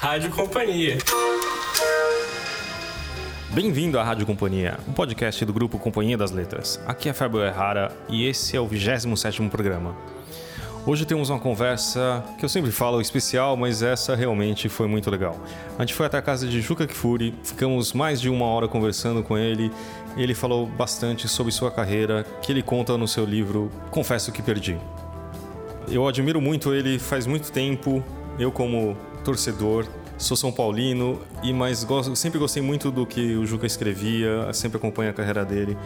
Rádio Companhia. Bem-vindo à Rádio Companhia, um podcast do grupo Companhia das Letras. Aqui é Fábio Errara e esse é o 27º programa. Hoje temos uma conversa que eu sempre falo especial, mas essa realmente foi muito legal. A gente foi até a casa de Juca Kifuri, ficamos mais de uma hora conversando com ele. Ele falou bastante sobre sua carreira, que ele conta no seu livro Confesso que Perdi. Eu admiro muito ele faz muito tempo, eu como torcedor, sou São Paulino, e mas gosto, sempre gostei muito do que o Juca escrevia, sempre acompanho a carreira dele.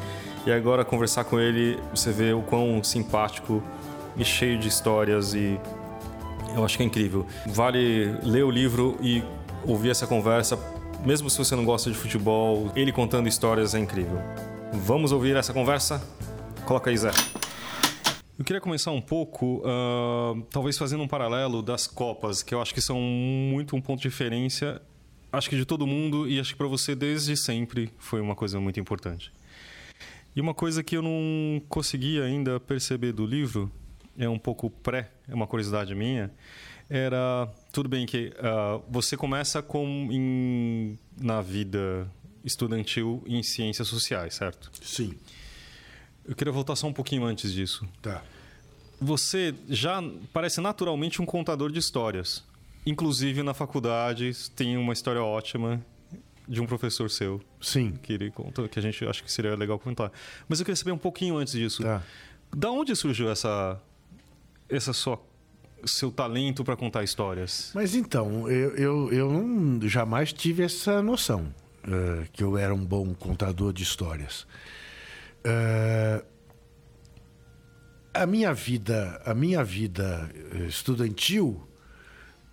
E agora conversar com ele, você vê o quão simpático e cheio de histórias e eu acho que é incrível. Vale ler o livro e ouvir essa conversa, mesmo se você não gosta de futebol, ele contando histórias é incrível. Vamos ouvir essa conversa? Coloca aí, Zé. Eu queria começar um pouco, uh, talvez fazendo um paralelo das Copas, que eu acho que são muito um ponto de referência, acho que de todo mundo, e acho que para você desde sempre foi uma coisa muito importante. E uma coisa que eu não consegui ainda perceber do livro é um pouco pré, é uma curiosidade minha, era tudo bem que uh, você começa com em, na vida estudantil em ciências sociais, certo? Sim. Eu queria voltar só um pouquinho antes disso. Tá. Você já parece naturalmente um contador de histórias. Inclusive na faculdade tem uma história ótima de um professor seu. Sim. Que ele conta, que a gente acha que seria legal contar. Mas eu queria saber um pouquinho antes disso. Tá. Da onde surgiu essa essa sua seu talento para contar histórias? Mas então, eu, eu, eu não, jamais tive essa noção uh, que eu era um bom contador de histórias. Uh, a minha vida, a minha vida estudantil,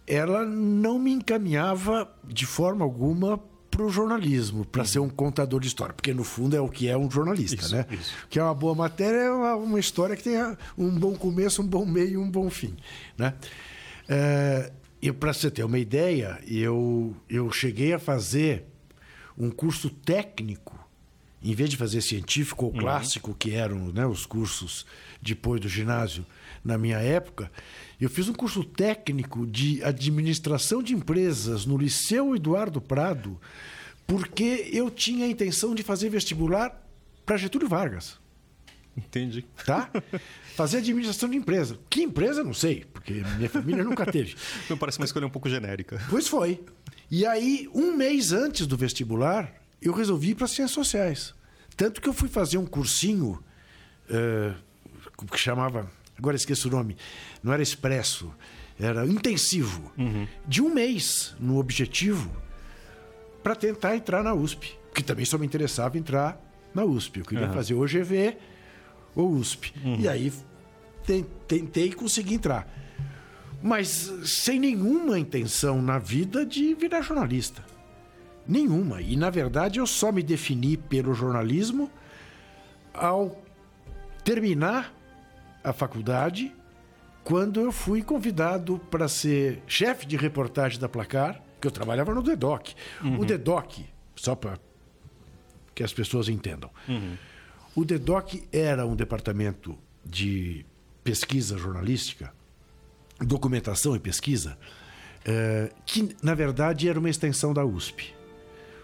ela não me encaminhava de forma alguma para o jornalismo, para uhum. ser um contador de história, porque no fundo é o que é um jornalista, isso, né? Isso. Que é uma boa matéria, é uma, uma, história que tenha um bom começo, um bom meio e um bom fim, né? E para você ter uma ideia, eu, eu cheguei a fazer um curso técnico, em vez de fazer científico ou uhum. clássico, que eram né, os cursos depois do ginásio na minha época, eu fiz um curso técnico de administração de empresas no Liceu Eduardo Prado, porque eu tinha a intenção de fazer vestibular para Getúlio Vargas. Entendi. Tá? Fazer administração de empresa. Que empresa? Não sei, porque minha família nunca teve. Não parece uma escolha um pouco genérica. Pois foi. E aí, um mês antes do vestibular, eu resolvi ir para Ciências Sociais. Tanto que eu fui fazer um cursinho uh, que chamava agora esqueço o nome, não era expresso, era intensivo, uhum. de um mês no objetivo para tentar entrar na USP, que também só me interessava entrar na USP. Eu queria uhum. fazer o GV ou USP. Uhum. E aí tentei e consegui entrar. Mas sem nenhuma intenção na vida de virar jornalista. Nenhuma. E na verdade eu só me defini pelo jornalismo ao terminar a faculdade quando eu fui convidado para ser chefe de reportagem da Placar, que eu trabalhava no DEDOC. Uhum. O DEDOC, só para que as pessoas entendam, uhum. o DEDOC era um departamento de pesquisa jornalística, documentação e pesquisa, é, que na verdade era uma extensão da USP.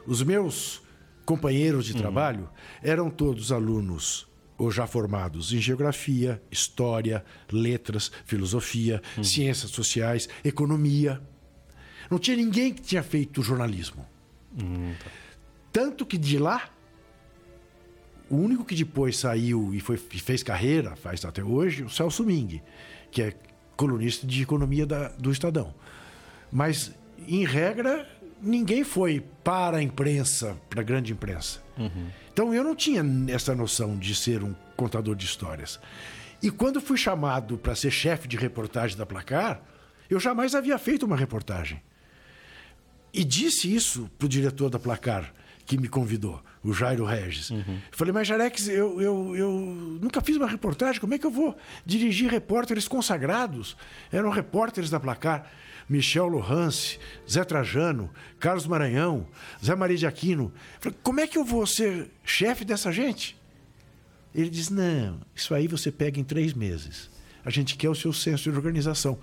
Os meus companheiros de uhum. trabalho eram todos alunos ou já formados em geografia, história, letras, filosofia, hum. ciências sociais, economia. Não tinha ninguém que tinha feito jornalismo. Hum, tá. Tanto que de lá, o único que depois saiu e, foi, e fez carreira, faz até hoje, o Celso Ming, que é colunista de economia da, do Estadão. Mas, em regra, ninguém foi para a imprensa, para a grande imprensa. Uhum. Então eu não tinha essa noção de ser um contador de histórias. E quando fui chamado para ser chefe de reportagem da Placar, eu jamais havia feito uma reportagem. E disse isso para o diretor da Placar, que me convidou, o Jairo Regis. Uhum. Falei, mas Jarex, eu, eu, eu nunca fiz uma reportagem, como é que eu vou dirigir repórteres consagrados? Eram repórteres da Placar. Michel Lohance, Zé Trajano, Carlos Maranhão, Zé Maria de Aquino. Falei, como é que eu vou ser chefe dessa gente? Ele diz: não, isso aí você pega em três meses. A gente quer o seu senso de organização.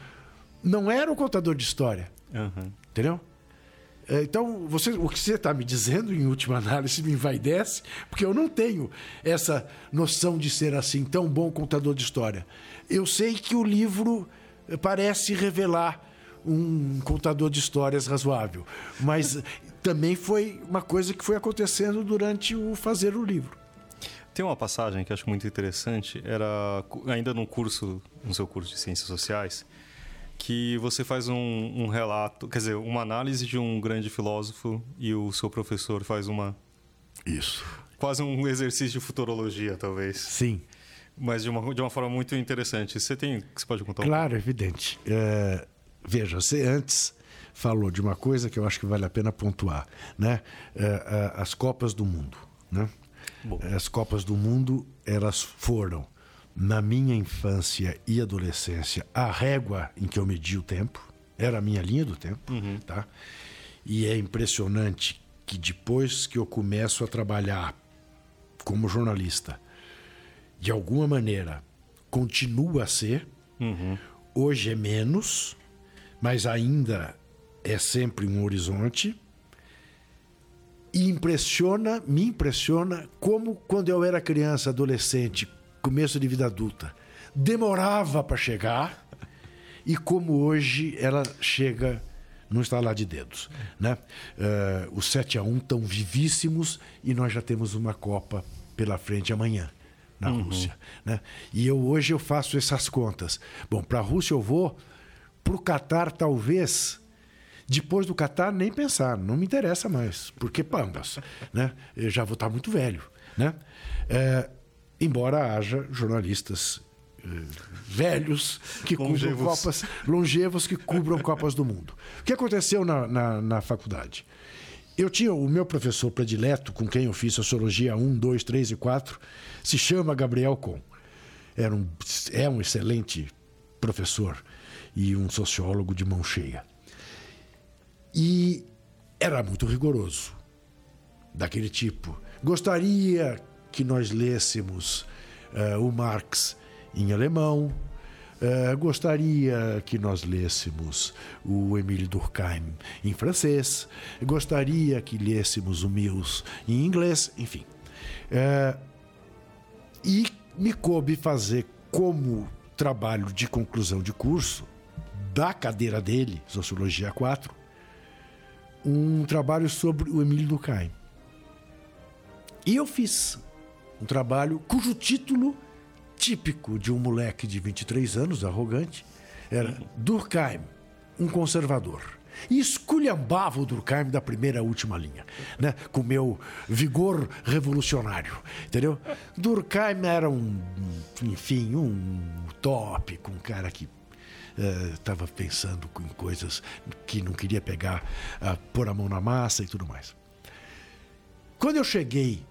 Não era o contador de história. Uhum. Entendeu? É, então, você, o que você está me dizendo, em última análise, me envaidece, porque eu não tenho essa noção de ser assim, tão bom contador de história. Eu sei que o livro parece revelar um contador de histórias razoável, mas também foi uma coisa que foi acontecendo durante o fazer o livro. Tem uma passagem que eu acho muito interessante, era ainda no curso, no seu curso de Ciências Sociais, que você faz um, um, relato, quer dizer, uma análise de um grande filósofo e o seu professor faz uma. Isso. Quase um exercício de futurologia, talvez. Sim. Mas de uma, de uma forma muito interessante. Você tem. Você pode contar Claro, um evidente. É, veja, você antes falou de uma coisa que eu acho que vale a pena pontuar, né? É, é, as Copas do Mundo, né? Bom. As Copas do Mundo, elas foram na minha infância e adolescência, a régua em que eu medi o tempo, era a minha linha do tempo, uhum. tá? E é impressionante que depois que eu começo a trabalhar como jornalista, de alguma maneira, continua a ser, uhum. hoje é menos, mas ainda é sempre um horizonte. E impressiona, me impressiona como quando eu era criança, adolescente, começo de vida adulta, demorava para chegar e como hoje ela chega não está lá de dedos. Né? Uh, os 7 a 1 estão vivíssimos e nós já temos uma Copa pela frente amanhã na uhum. Rússia. Né? E eu hoje eu faço essas contas. Bom, para a Rússia eu vou, para o Catar talvez. Depois do Catar, nem pensar, não me interessa mais, porque pambas, né? Eu já vou estar muito velho, né? É, embora haja jornalistas eh, velhos que longevos. cubram copas longevos que cubram copas do mundo. O que aconteceu na, na, na, faculdade? Eu tinha o meu professor predileto, com quem eu fiz sociologia 1, 2, 3 e 4, se chama Gabriel Com. Era um, é um excelente professor e um sociólogo de mão cheia. E era muito rigoroso, daquele tipo. Gostaria que nós lêssemos uh, o Marx em alemão. Uh, gostaria que nós lêssemos o Emile Durkheim em francês. Gostaria que lêssemos o Mills em inglês, enfim. Uh, e me coube fazer como trabalho de conclusão de curso da cadeira dele, Sociologia 4, um trabalho sobre o Emile Durkheim. E eu fiz um trabalho cujo título típico de um moleque de 23 anos, arrogante, era Durkheim, um conservador. E esculhambava o Durkheim da primeira à última linha, né? com meu vigor revolucionário, entendeu? Durkheim era um, enfim, um utópico, um cara que estava uh, pensando em coisas que não queria pegar, pôr a mão na massa e tudo mais. Quando eu cheguei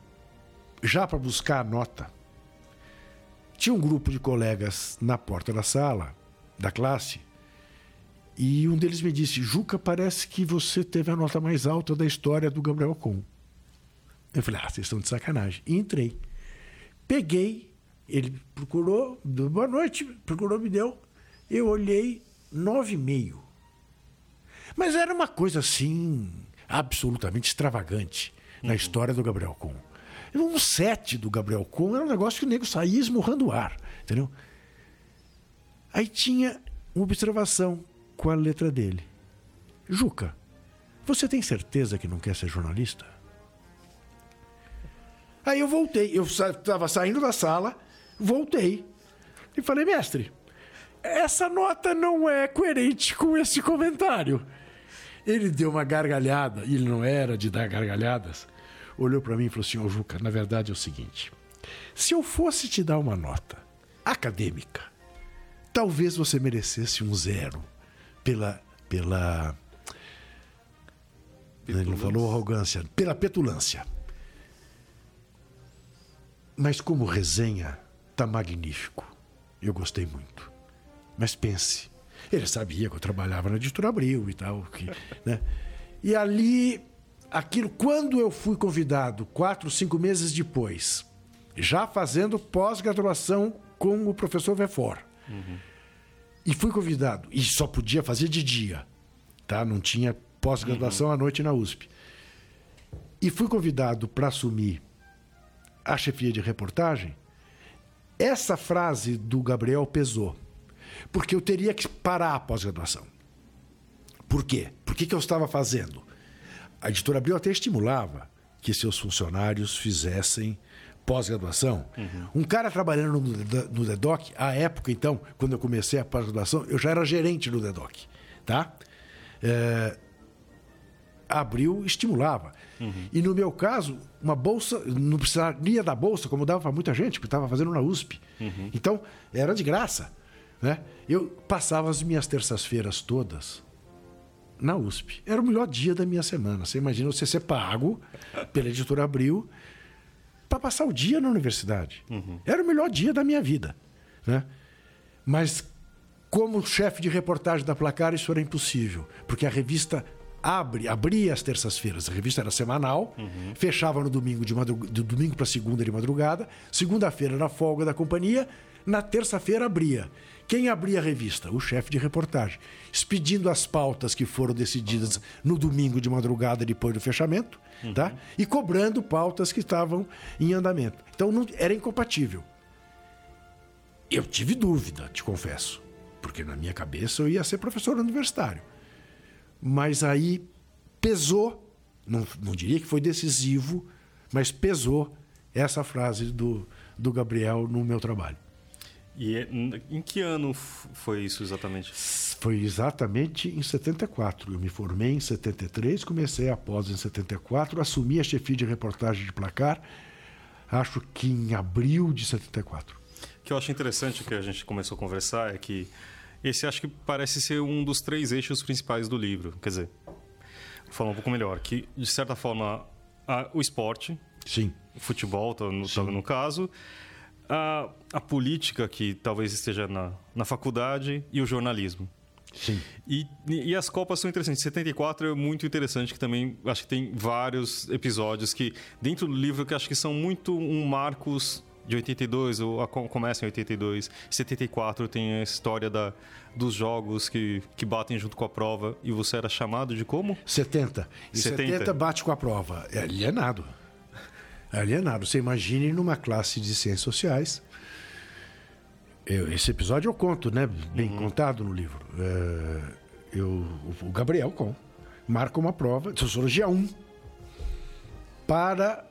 já para buscar a nota, tinha um grupo de colegas na porta da sala, da classe, e um deles me disse: Juca, parece que você teve a nota mais alta da história do Gabriel Com. Eu falei: Ah, vocês estão de sacanagem. E entrei. Peguei, ele procurou, boa noite, procurou, me deu. Eu olhei, nove e meio. Mas era uma coisa assim, absolutamente extravagante uhum. na história do Gabriel Com. Um set do Gabriel Con era um negócio que o nego saía esmurrando o ar, entendeu? Aí tinha uma observação com a letra dele. Juca, você tem certeza que não quer ser jornalista? Aí eu voltei, eu estava saindo da sala, voltei e falei, mestre, essa nota não é coerente com esse comentário. Ele deu uma gargalhada, e ele não era de dar gargalhadas olhou para mim e falou assim: Ô oh, Juca, na verdade é o seguinte. Se eu fosse te dar uma nota acadêmica, talvez você merecesse um zero pela. pela ele não falou arrogância, pela petulância. Mas como resenha, tá magnífico. Eu gostei muito. Mas pense, ele sabia que eu trabalhava na editora Abril e tal, que, né? E ali aquilo, quando eu fui convidado, quatro, cinco meses depois, já fazendo pós-graduação com o professor Vefor, uhum. e fui convidado, e só podia fazer de dia, tá? Não tinha pós-graduação à noite na USP. E fui convidado para assumir a chefia de reportagem. Essa frase do Gabriel pesou, porque eu teria que parar a pós-graduação. Por quê? Por que, que eu estava fazendo? A editora Abril até estimulava que seus funcionários fizessem pós-graduação. Uhum. Um cara trabalhando no, DEDOC, à época, então, quando eu comecei a pós-graduação, eu já era gerente do DEDOC. Tá? É, abril estimulava. Uhum. E no meu caso, uma bolsa, não precisaria da bolsa, como dava para muita gente, porque estava fazendo na USP. Uhum. Então, era de graça. Né? Eu passava as minhas terças-feiras todas na USP. Era o melhor dia da minha semana. Você imagina você ser pago pela editora Abril para passar o dia na universidade. Uhum. Era o melhor dia da minha vida. Né? Mas, como chefe de reportagem da Placar, isso era impossível, porque a revista abre, abria às terças-feiras. A revista era semanal, uhum. fechava no domingo de, madrug... de domingo para segunda de madrugada. Segunda-feira era folga da companhia. Na terça-feira abria. Quem abria a revista? O chefe de reportagem, expedindo as pautas que foram decididas no domingo de madrugada depois do fechamento, uhum. tá? E cobrando pautas que estavam em andamento. Então não era incompatível. Eu tive dúvida, te confesso, porque na minha cabeça eu ia ser professor universitário mas aí pesou, não, não diria que foi decisivo, mas pesou essa frase do, do Gabriel no meu trabalho. E em que ano foi isso exatamente? Foi exatamente em 74. Eu me formei em 73, comecei a pós em 74, assumi a chefia de reportagem de placar, acho que em abril de 74. O que eu acho interessante que a gente começou a conversar é que esse acho que parece ser um dos três eixos principais do livro. Quer dizer, vou falar um pouco melhor, que de certa forma a, o esporte, Sim. o futebol, tá no, tá no caso, a, a, política que talvez esteja na, na faculdade e o jornalismo. Sim. E, e as Copas são interessantes. 74 é muito interessante, que também acho que tem vários episódios que, dentro do livro, que acho que são muito um marcos de 82, ou começa em 82. 74 tem a história da, dos jogos que, que batem junto com a prova. E você era chamado de como? 70. E 70, 70 bate com a prova. É alienado. Alienado. Você imagine numa classe de ciências sociais. Eu, esse episódio eu conto, né? Bem uhum. contado no livro. É, eu, o Gabriel Com marca uma prova de Sociologia 1 para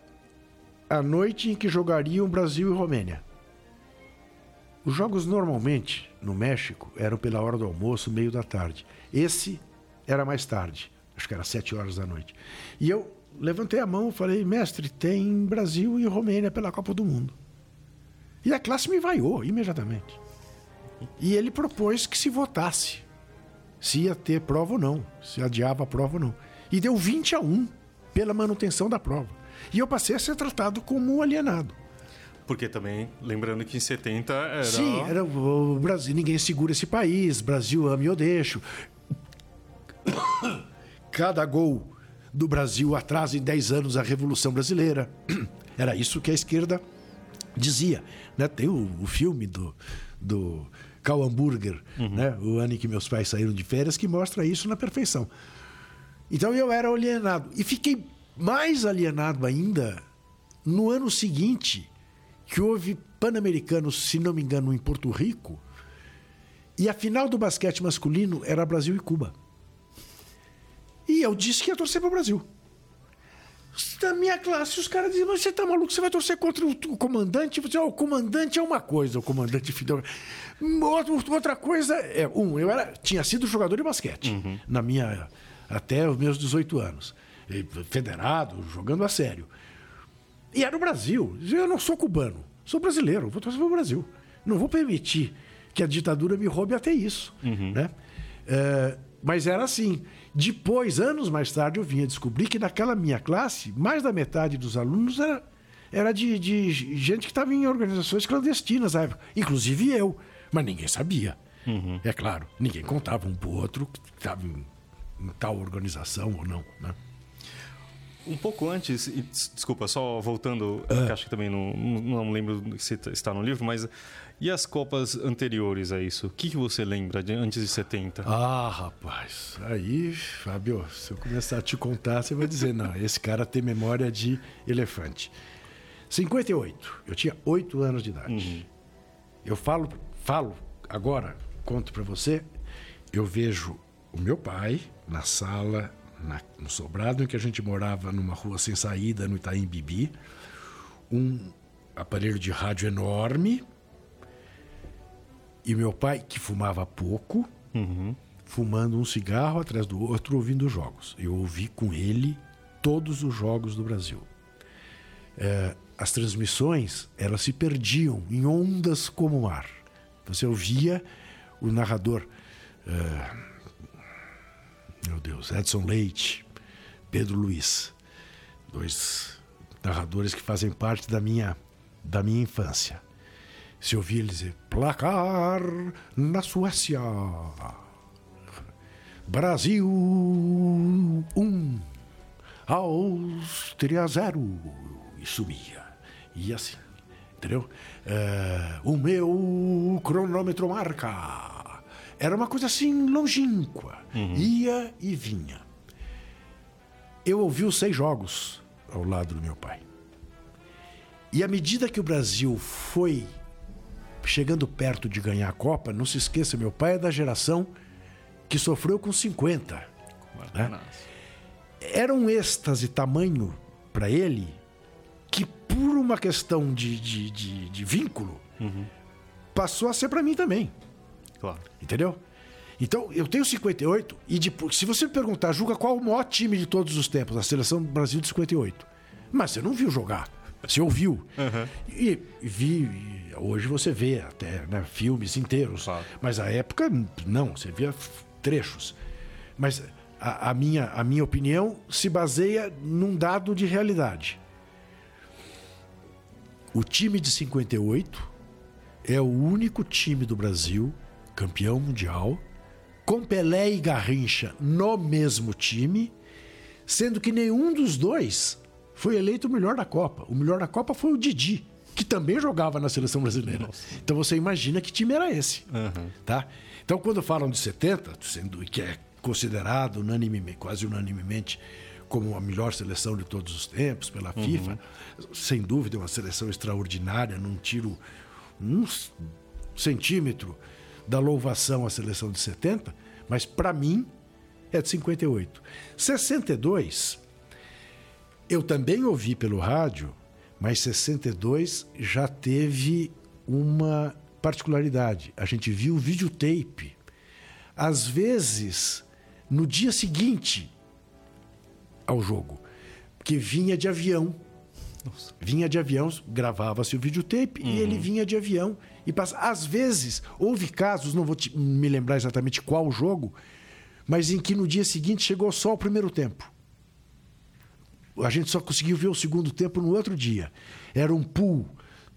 a noite em que jogariam Brasil e Romênia. Os jogos normalmente no México eram pela hora do almoço, meio da tarde. Esse era mais tarde, acho que era sete horas da noite. E eu levantei a mão e falei, mestre, tem Brasil e Romênia pela Copa do Mundo. E a classe me vaiou imediatamente. E ele propôs que se votasse se ia ter prova ou não, se adiava a prova ou não. E deu 20 a 1 pela manutenção da prova. E eu passei a ser tratado como um alienado. Porque também, lembrando que em 70 era. Sim, era o Brasil, ninguém segura esse país, Brasil ame ou deixo. Cada gol do Brasil atrasa em 10 anos a Revolução Brasileira. Era isso que a esquerda dizia. Né? Tem o, o filme do, do Cal Hamburger, uhum. né? o ano em que meus pais saíram de férias, que mostra isso na perfeição. Então eu era alienado. E fiquei mais alienado ainda no ano seguinte, que houve Pan-Americanos, se não me engano, em Porto Rico, e a final do basquete masculino era Brasil e Cuba. E eu disse que ia torcer para o Brasil. Da minha classe, os caras diziam, mas você tá maluco, você vai torcer contra o comandante? Você, oh, o comandante é uma coisa, o comandante Fidel. Outra coisa é, um, eu era, tinha sido jogador de basquete uhum. na minha até os meus 18 anos federado, jogando a sério. E era o Brasil. Eu não sou cubano, sou brasileiro, vou torcer para o Brasil. Não vou permitir que a ditadura me roube até isso. Uhum. Né? É, mas era assim. Depois, anos mais tarde, eu vinha descobrir que naquela minha classe, mais da metade dos alunos era, era de, de gente que estava em organizações clandestinas inclusive eu. Mas ninguém sabia. Uhum. É claro, ninguém contava um para o outro que estava em, em tal organização ou não. Né? Um pouco antes, e, desculpa, só voltando, ah. que acho que também não, não lembro se está no livro, mas e as Copas anteriores a isso? O que, que você lembra de antes de 70? Ah, rapaz, aí, Fábio, se eu começar a te contar, você vai dizer, não, esse cara tem memória de elefante. 58, eu tinha 8 anos de idade. Uhum. Eu falo, falo agora, conto para você, eu vejo o meu pai na sala na, no sobrado em que a gente morava numa rua sem saída no Itaim Bibi, um aparelho de rádio enorme e meu pai que fumava pouco, uhum. fumando um cigarro atrás do outro ouvindo jogos. Eu ouvi com ele todos os jogos do Brasil. É, as transmissões elas se perdiam em ondas como o mar. Você ouvia o narrador é, meu Deus, Edson Leite, Pedro Luiz, dois narradores que fazem parte da minha, da minha infância. Se ouvir eles dizer placar na Suécia, Brasil 1, um, Áustria 0, e subia. E assim, entendeu? É, o meu cronômetro marca era uma coisa assim longínqua. Uhum. Ia e vinha. Eu ouvi os seis jogos ao lado do meu pai. E à medida que o Brasil foi chegando perto de ganhar a Copa, não se esqueça, meu pai é da geração que sofreu com 50. Né? Era um êxtase tamanho para ele que, por uma questão de, de, de, de vínculo, uhum. passou a ser para mim também. Claro. Entendeu? Então, eu tenho 58 e depois, se você me perguntar, julga qual o maior time de todos os tempos, a seleção do Brasil de 58. Mas você não viu jogar. Você ouviu. Uhum. E, e vi, e hoje você vê até né, filmes inteiros. Claro. Mas a época, não, você via trechos. Mas a, a, minha, a minha opinião se baseia num dado de realidade. O time de 58 é o único time do Brasil campeão mundial, com Pelé e Garrincha no mesmo time, sendo que nenhum dos dois foi eleito o melhor da Copa. O melhor da Copa foi o Didi, que também jogava na seleção brasileira. Nossa. Então você imagina que time era esse, uhum. tá? Então quando falam de 70, sendo que é considerado unanimemente, quase unanimemente como a melhor seleção de todos os tempos pela uhum. FIFA, sem dúvida uma seleção extraordinária, num tiro um centímetro da louvação à seleção de 70, mas para mim é de 58. 62, eu também ouvi pelo rádio, mas 62 já teve uma particularidade. A gente viu o videotape. Às vezes, no dia seguinte ao jogo, que vinha de avião. Nossa. Vinha de avião, gravava-se o videotape uhum. e ele vinha de avião e passa. Às vezes, houve casos, não vou te, me lembrar exatamente qual jogo, mas em que no dia seguinte chegou só o primeiro tempo. A gente só conseguiu ver o segundo tempo no outro dia. Era um pool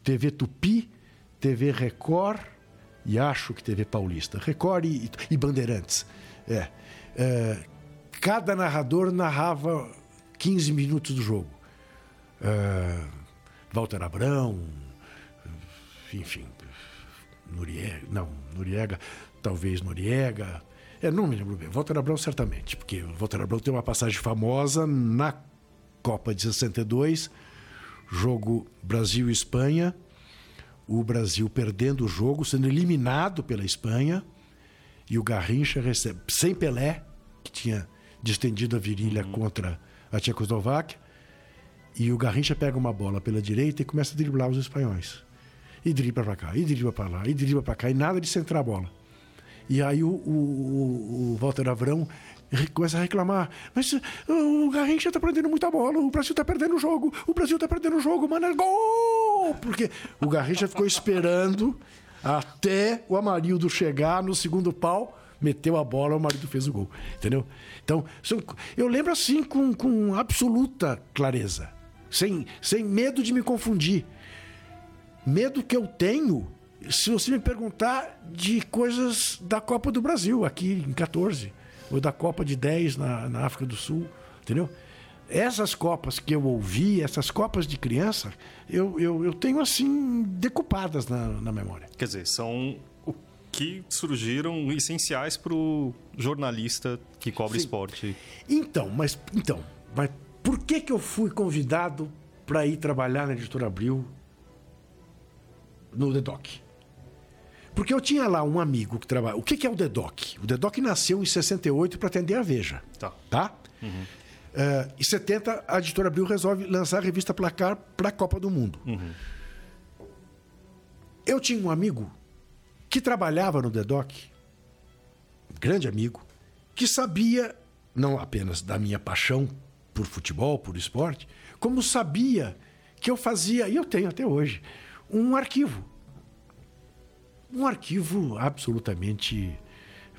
TV Tupi, TV Record e acho que TV Paulista. Record e, e Bandeirantes. É. é. Cada narrador narrava 15 minutos do jogo. É, Walter Abrão, enfim, Noriega, não, Noriega, talvez Noriega. É, não me lembro bem. Walter Abrão, certamente, porque o Walter Abrão tem uma passagem famosa na Copa de 62, jogo Brasil e Espanha. O Brasil perdendo o jogo, sendo eliminado pela Espanha. E o Garrincha recebe, sem Pelé, que tinha distendido a virilha uhum. contra a Tchecoslováquia. E o Garrincha pega uma bola pela direita e começa a driblar os espanhóis e dribla para cá, e dribla para lá, e dribla para cá, e nada de centrar a bola. E aí o, o, o Walter Avrão começa a reclamar. Mas o Garrincha tá perdendo muita bola, o Brasil tá perdendo o jogo, o Brasil tá perdendo o jogo, mano, é gol! Porque o Garrincha ficou esperando até o Amarildo chegar no segundo pau, meteu a bola, o Amarildo fez o gol. Entendeu? Então, eu lembro assim com, com absoluta clareza, sem, sem medo de me confundir. Medo que eu tenho, se você me perguntar de coisas da Copa do Brasil, aqui em 14, ou da Copa de 10 na, na África do Sul, entendeu? essas copas que eu ouvi, essas copas de criança, eu, eu, eu tenho assim decupadas na, na memória. Quer dizer, são o que surgiram essenciais para o jornalista que cobre Sim. esporte. Então, mas então, mas por que que eu fui convidado para ir trabalhar na editora Abril no The Doc? Porque eu tinha lá um amigo que trabalha. O que que é o The Doc? O The Doc nasceu em 68 para atender a Veja. Tá. Tá? Eh, em 70, a editora Abril resolve lançar a revista Placar para a Copa do Mundo. Eu tinha um amigo que trabalhava no The Doc, um grande amigo, que sabia não apenas da minha paixão por futebol, por esporte, como sabia que eu fazia, e eu tenho até hoje, um arquivo. Um arquivo absolutamente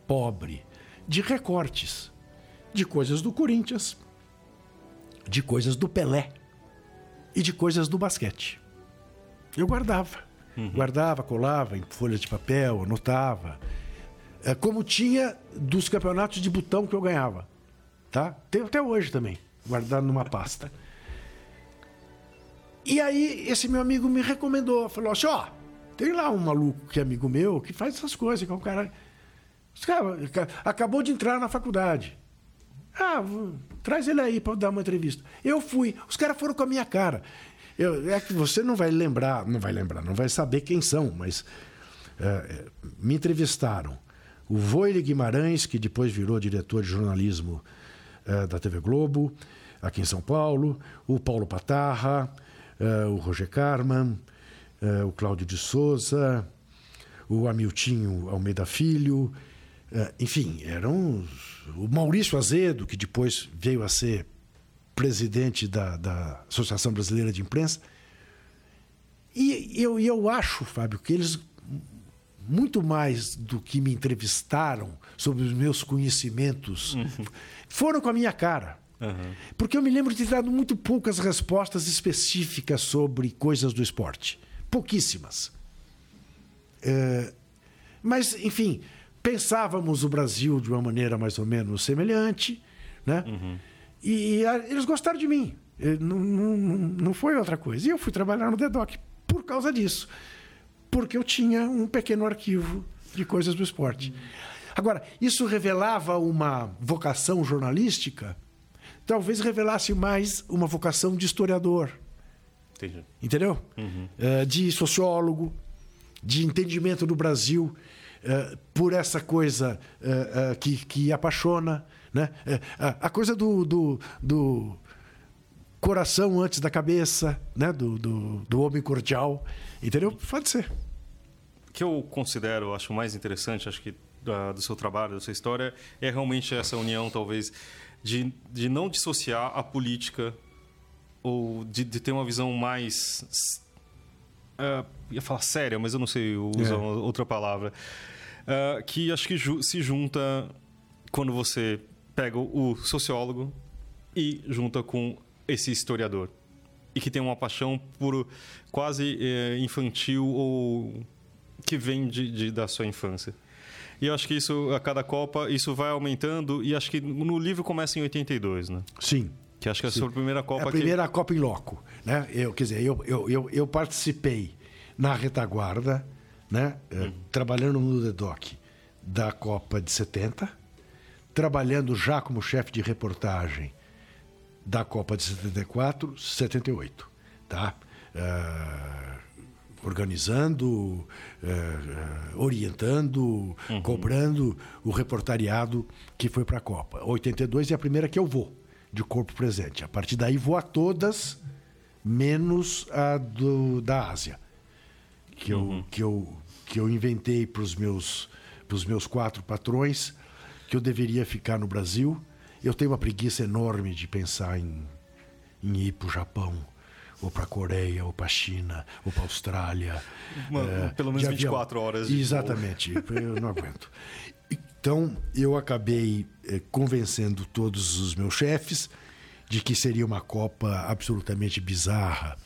pobre de recortes de coisas do Corinthians, de coisas do Pelé e de coisas do basquete. Eu guardava. Guardava, colava em folhas de papel, anotava. É, como tinha dos campeonatos de botão que eu ganhava. Tá? Tem até hoje também, guardado numa pasta. E aí, esse meu amigo me recomendou. Falou assim: ó, tem lá um maluco que é amigo meu que faz essas coisas, que é um cara. Cara acabou de entrar na faculdade. Ah, traz ele aí para dar uma entrevista. Eu fui. Os caras foram com a minha cara. Eu- é que você não vai lembrar, não vai lembrar, não vai saber quem são, mas é, é, me entrevistaram. O Voile Guimarães, que depois virou diretor de jornalismo é, da TV Globo, aqui em São Paulo, o Paulo Patarra, é, o Roger Carman, é, o Cláudio de Souza, o Amiltinho Almeida Filho, eh, enfim, eram os- o Maurício Azedo, que depois veio a ser presidente da, da Associação Brasileira de Imprensa. E eu, e eu acho, Fábio, que eles, muito mais do que me entrevistaram sobre os meus conhecimentos, foram com a minha cara. Porque eu me lembro de ter dado muito poucas respostas específicas sobre coisas do esporte. Pouquíssimas. É, mas, enfim, pensávamos o Brasil de uma maneira mais ou menos semelhante, né? E, e, a- eles gostaram de mim. Eh, Não, não, não- foi outra coisa. E eu fui trabalhar no The Doc por causa disso. Porque eu tinha um pequeno arquivo de coisas do esporte. Agora, isso revelava uma vocação jornalística? Talvez revelasse mais uma vocação de historiador Entendi. entendeu? Eh, de sociólogo, de entendimento do Brasil eh, por essa coisa eh, que, que apaixona, né? A, coisa do, do, do coração antes da cabeça, né? Do, do, do homem cordial, entendeu? Pode ser. O que eu considero, acho mais interessante, acho que do seu trabalho, da sua história, é realmente essa união, talvez, de, de não dissociar a política ou de, de ter uma visão mais. ah, ia falar séria, mas eu não sei usar É. outra palavra. Ah, que acho que ju- se junta quando você pega o sociólogo e junta com esse historiador. E que tem uma paixão por quase eh, infantil ou que vem de, de- da sua infância. E eu acho que isso, a cada Copa, isso vai aumentando. E acho que no livro começa em 82, né? Sim. Que acho que é a sua primeira É Copa a primeira Copa em Loco. Né? Eu, quer dizer, eu, eu, eu, eu participei na retaguarda, né? eh, trabalhando no The Doc da Copa de 70, trabalhando já como chefe de reportagem da Copa de 74, 78. Tá? Eh, organizando, eh, eh, orientando, cobrando o reportariado que foi para a Copa. 82 é a primeira que eu vou, de corpo presente. A partir daí vou a todas, menos a do, da Ásia, que eu, que eu, que eu inventei para os meus, pros meus quatro patrões, que eu deveria ficar no Brasil. Eu tenho uma preguiça enorme de pensar em, em ir para o Japão ou para a Coreia, ou para a China, ou para a Austrália. Uma- pelo menos de avião. 24 horas de Exatamente, eu não aguento. Então, eu acabei eh, convencendo todos os meus chefes de que seria uma Copa absolutamente bizarra,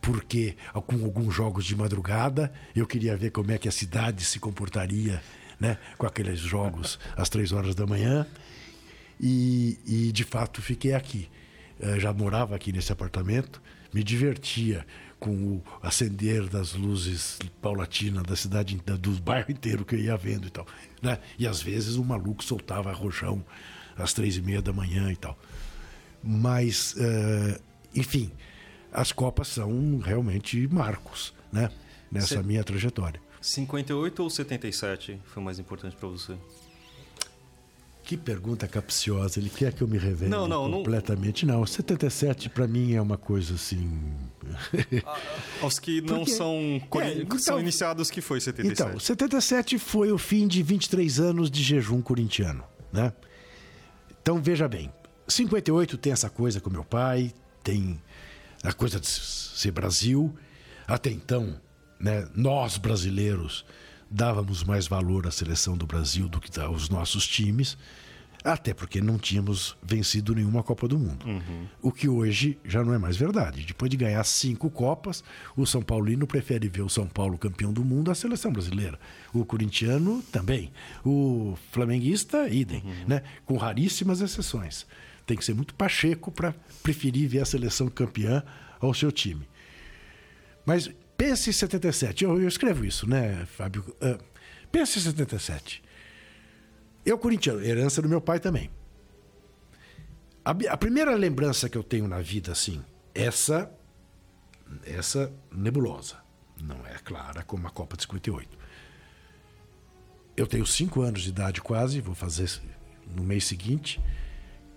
porque com alguns jogos de madrugada eu queria ver como é que a cidade se comportaria né, com aqueles jogos às três horas da manhã. E, e, de fato fiquei aqui. eh, já morava aqui nesse apartamento, me divertia com o acender das luzes paulatinas da cidade, do bairro inteiro que eu ia vendo e tal. Né? E às vezes o maluco soltava rojão às três e meia da manhã e tal. Mas, uh, enfim, as Copas são realmente marcos né? nessa minha trajetória. 58 ou 77 foi mais importante para você? Que pergunta capciosa. Ele quer que eu me revele não, não, completamente. Não, não 77 para mim é uma coisa assim. Aos que não Porque, são, é, então, são iniciados, que foi 77? Então, 77 foi o fim de 23 anos de jejum corintiano. Né? Então, veja bem. 58 tem essa coisa com meu pai, tem a coisa de ser Brasil. Até então, né, nós brasileiros dávamos mais valor à seleção do Brasil do que aos nossos times, até porque não tínhamos vencido nenhuma Copa do Mundo. Uhum. O que hoje já não é mais verdade. Depois de ganhar cinco Copas, o São Paulino prefere ver o São Paulo campeão do mundo à seleção brasileira. O corintiano também. O flamenguista, idem, uhum. né? com raríssimas exceções. Tem que ser muito pacheco para preferir ver a seleção campeã ao seu time. Mas Pense em 77. Eu, eu escrevo isso, né, Fábio? Uh, pense em 77. Eu, corintiano, herança do meu pai também. A, a, primeira lembrança que eu tenho na vida, assim, essa, essa nebulosa. Não é clara como a Copa de 58. Eu tenho cinco anos de idade quase, vou fazer no mês seguinte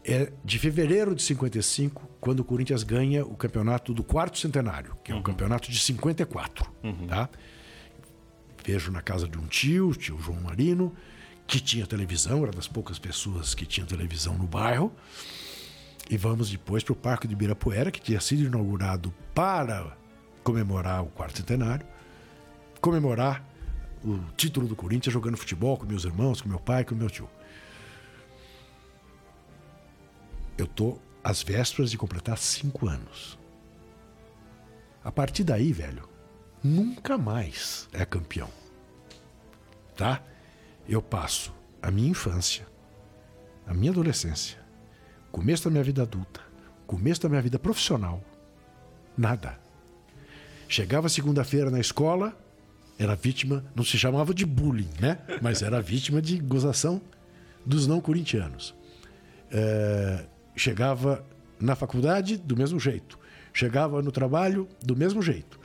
é de fevereiro de 55, quando o Corinthians ganha o campeonato do quarto centenário, que é uhum. o campeonato de 54. Uhum. Tá? Vejo na casa de um tio, tio João Marino, que tinha televisão, era das poucas pessoas que tinham televisão no bairro. E vamos depois para o Parque de Ibirapuera, que tinha sido inaugurado para comemorar o quarto centenário, comemorar o título do Corinthians jogando futebol com meus irmãos, com meu pai, com meu tio. Eu tô às vésperas de completar cinco anos. A partir daí, velho, nunca mais é campeão. Tá? Eu passo a minha infância, a minha adolescência, começo da minha vida adulta, começo da minha vida profissional, nada. Chegava segunda-feira na escola, era vítima, não se chamava de bullying, né? Mas era vítima de gozação dos não corintianos. É, Chegava na faculdade do mesmo jeito. Chegava no trabalho do mesmo jeito.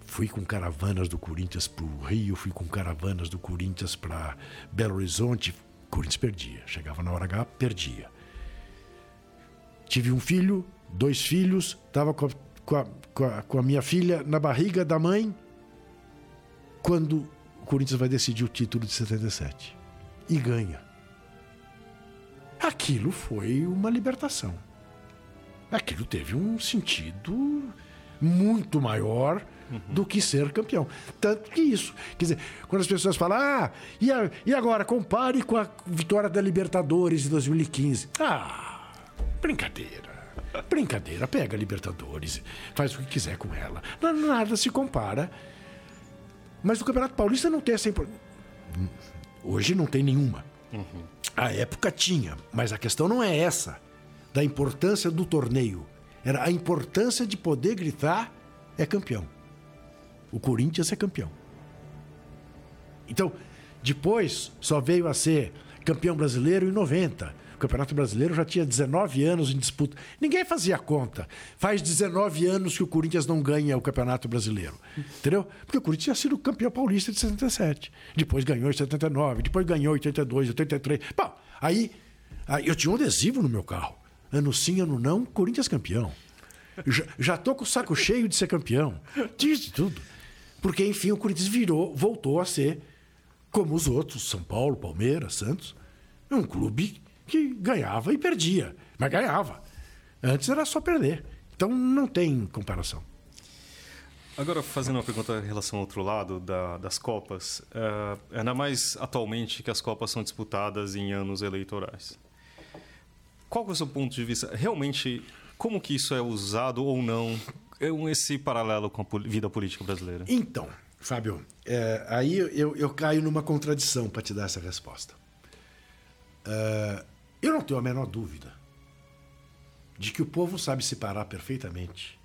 Fui com caravanas do Corinthians para o Rio, fui com caravanas do Corinthians para Belo Horizonte. Corinthians perdia. Chegava na hora H, perdia. Tive um filho, dois filhos, estava com, com, com, a minha filha na barriga da mãe quando o Corinthians vai decidir o título de 77. E ganha aquilo foi uma libertação. Aquilo teve um sentido muito maior uhum. do que ser campeão. Tanto que isso. Quer dizer, quando as pessoas falam, ah, e, a, e agora? Compare com a vitória da Libertadores de 2015. Ah, brincadeira. Brincadeira. Pega a Libertadores, faz o que quiser com ela. Nada se compara. Mas o Campeonato Paulista não tem essa importância. Hoje não tem nenhuma. Uhum. A época tinha, mas a questão não é essa, da importância do torneio. Era a importância de poder gritar: é campeão. O Corinthians é campeão. Então, depois só veio a ser campeão brasileiro em 90. Campeonato Brasileiro já tinha 19 anos em disputa. Ninguém fazia conta. Faz 19 anos que o Corinthians não ganha o Campeonato Brasileiro. Entendeu? Porque o Corinthians tinha sido campeão paulista de 77. Depois ganhou em 79, depois ganhou em 82, 83. Bom, aí, aí eu tinha um adesivo no meu carro. Ano sim, ano não, Corinthians campeão. Já, já tô com o saco cheio de ser campeão. Diz tudo. Porque, enfim, o Corinthians virou, voltou a ser como os outros, São Paulo, Palmeiras, Santos, um clube que ganhava e perdia, mas ganhava. Antes era só perder. Então não tem comparação. Agora, fazendo uma pergunta em relação ao outro lado da, das Copas, uh, ainda mais atualmente que as Copas são disputadas em anos eleitorais. Qual é o seu ponto de vista? Realmente, como que isso é usado ou não, esse paralelo com a vida política brasileira? Então, Fábio, é, aí eu, eu caio numa contradição para te dar essa resposta. Uh, eu não tenho a menor dúvida de que o povo sabe separar perfeitamente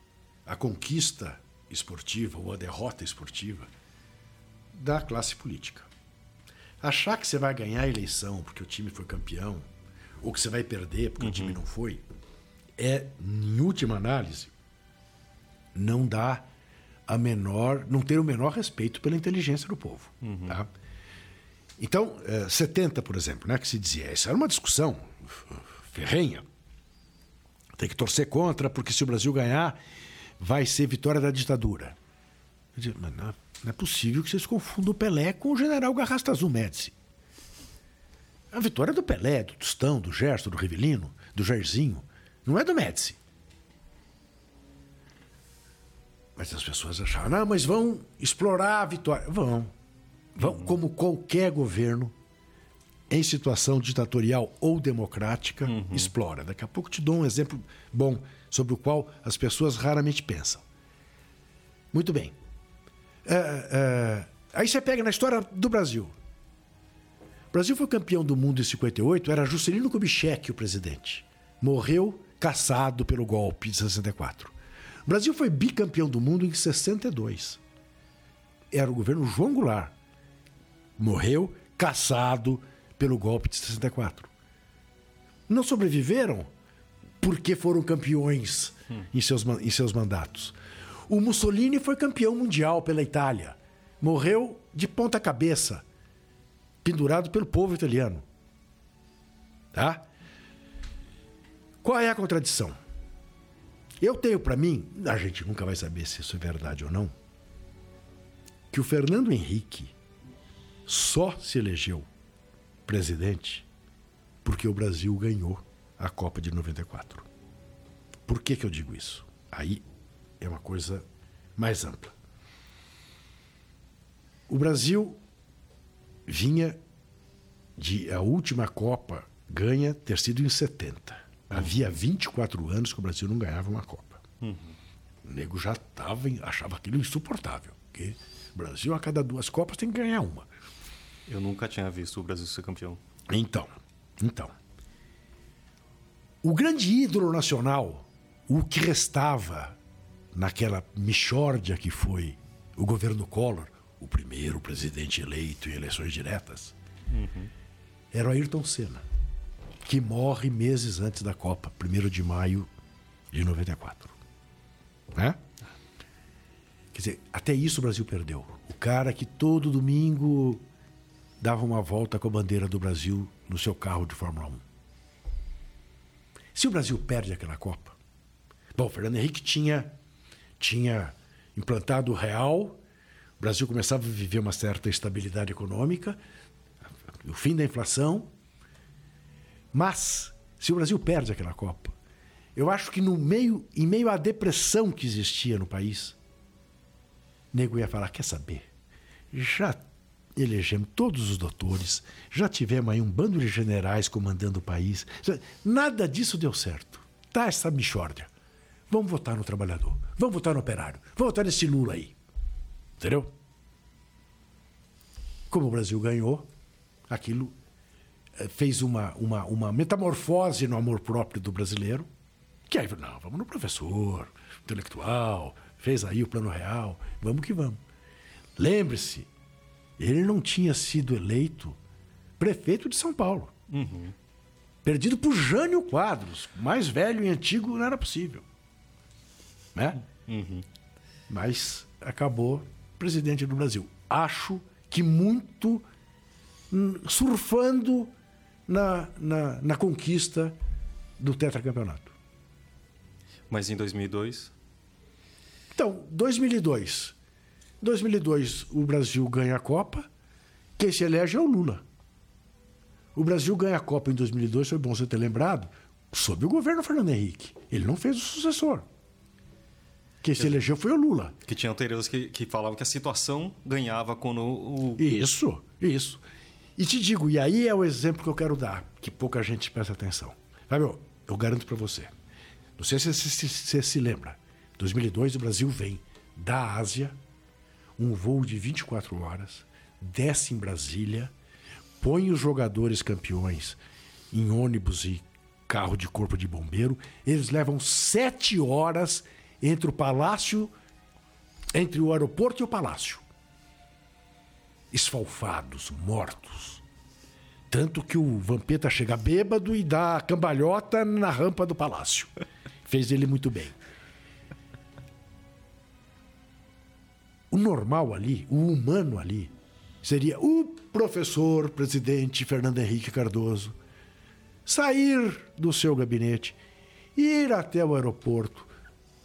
a conquista esportiva ou a derrota esportiva da classe política. Achar que você vai ganhar a eleição porque o time foi campeão, ou que você vai perder porque uhum. o time não foi, é, em última análise, não dá a menor, não ter o menor respeito pela inteligência do povo. Uhum. Tá? Então, 70, eh, por exemplo, né, que se dizia, isso era uma discussão ferrenha. Tem que torcer contra, porque se o Brasil ganhar, vai ser vitória da ditadura. Digo, mas não, é possível que vocês confundam o Pelé com o general Garrasta Azul Médici. A vitória é do Pelé, do Tostão, do Gerson, do Rivelino, do Jairzinho. Não é do Médici. Mas as pessoas acharam, não, mas vão explorar a vitória. Vão. Como qualquer governo em situação ditatorial ou democrática, uhum. explora. Daqui a pouco te dou um exemplo bom sobre o qual as pessoas raramente pensam. Muito bem. É, é, aí você pega na história do Brasil. O Brasil foi campeão do mundo em 58, era Juscelino Kubitschek o presidente. Morreu caçado pelo golpe de 64. O Brasil foi bicampeão do mundo em 62. Era o governo João Goulart. Morreu caçado pelo golpe de 64. Não sobreviveram porque foram campeões hum. em, seus, em seus mandatos. O Mussolini foi campeão mundial pela Itália. Morreu de ponta cabeça, pendurado pelo povo italiano. Tá? Qual é a contradição? Eu tenho para mim, a gente nunca vai saber se isso é verdade ou não, que o Fernando Henrique só se elegeu presidente porque o Brasil ganhou a Copa de 94. Por que, que eu digo isso? Aí é uma coisa mais ampla. O Brasil vinha de a última Copa ganha ter sido em 70. Havia 24 anos que o Brasil não ganhava uma Copa. Uhum. O nego já tava, achava aquilo insuportável. Porque o Brasil, a cada duas Copas, tem que ganhar uma. Eu nunca tinha visto o Brasil ser campeão. Então, então. O grande ídolo nacional, o que restava naquela michórdia que foi o governo Collor, o primeiro presidente eleito em eleições diretas, uhum. era o Ayrton Senna que morre meses antes da Copa, 1 de maio de 94. Né? Quer dizer, até isso o Brasil perdeu. O cara que todo domingo dava uma volta com a bandeira do Brasil no seu carro de Fórmula 1. Se o Brasil perde aquela Copa. Bom, Fernando Henrique tinha, tinha implantado o real, o Brasil começava a viver uma certa estabilidade econômica, o fim da inflação, mas, se o Brasil perde aquela Copa, eu acho que no meio, em meio à depressão que existia no país, nego ia falar: quer saber? Já elegemos todos os doutores, já tivemos aí um bando de generais comandando o país. Nada disso deu certo. Tá essa michórdia. Vamos votar no trabalhador, vamos votar no operário, vamos votar nesse Lula aí. Entendeu? Como o Brasil ganhou, aquilo eh, fez uma, uma, uma metamorfose no amor próprio do brasileiro, que aí, não, vamos no professor, intelectual, fez aí o plano real, vamos que vamos. Lembre-se, ele não tinha sido eleito prefeito de São Paulo. Uhum. Perdido por Jânio Quadros, mais velho e antigo não era possível. Né? Uhum. Mas acabou presidente do Brasil. Acho que muito hum, surfando na, na, na conquista do tetracampeonato. Mas em 2002? Então, 2002. 2002 o Brasil ganha a Copa. Quem se elege é o Lula. O Brasil ganha a Copa em 2002, foi bom você ter lembrado, sob o governo Fernando Henrique. Ele não fez o sucessor. Quem se elegeu foi o Lula. Que tinha anteriores que, que falavam que a situação ganhava quando o. Isso, isso. E te digo, e aí é o exemplo que eu quero dar, que pouca gente presta atenção. Fábio, eu garanto para você. Não sei se você se, se, se lembra. 2002 o Brasil vem da Ásia, um voo de 24 horas, desce em Brasília, põe os jogadores campeões em ônibus e carro de corpo de bombeiro. Eles levam sete horas entre o palácio, entre o aeroporto e o palácio. Esfalfados, mortos. Tanto que o Vampeta chega bêbado e dá cambalhota na rampa do palácio. Fez ele muito bem. O normal ali, o humano ali, seria o professor presidente Fernando Henrique Cardoso sair do seu gabinete, ir até o aeroporto,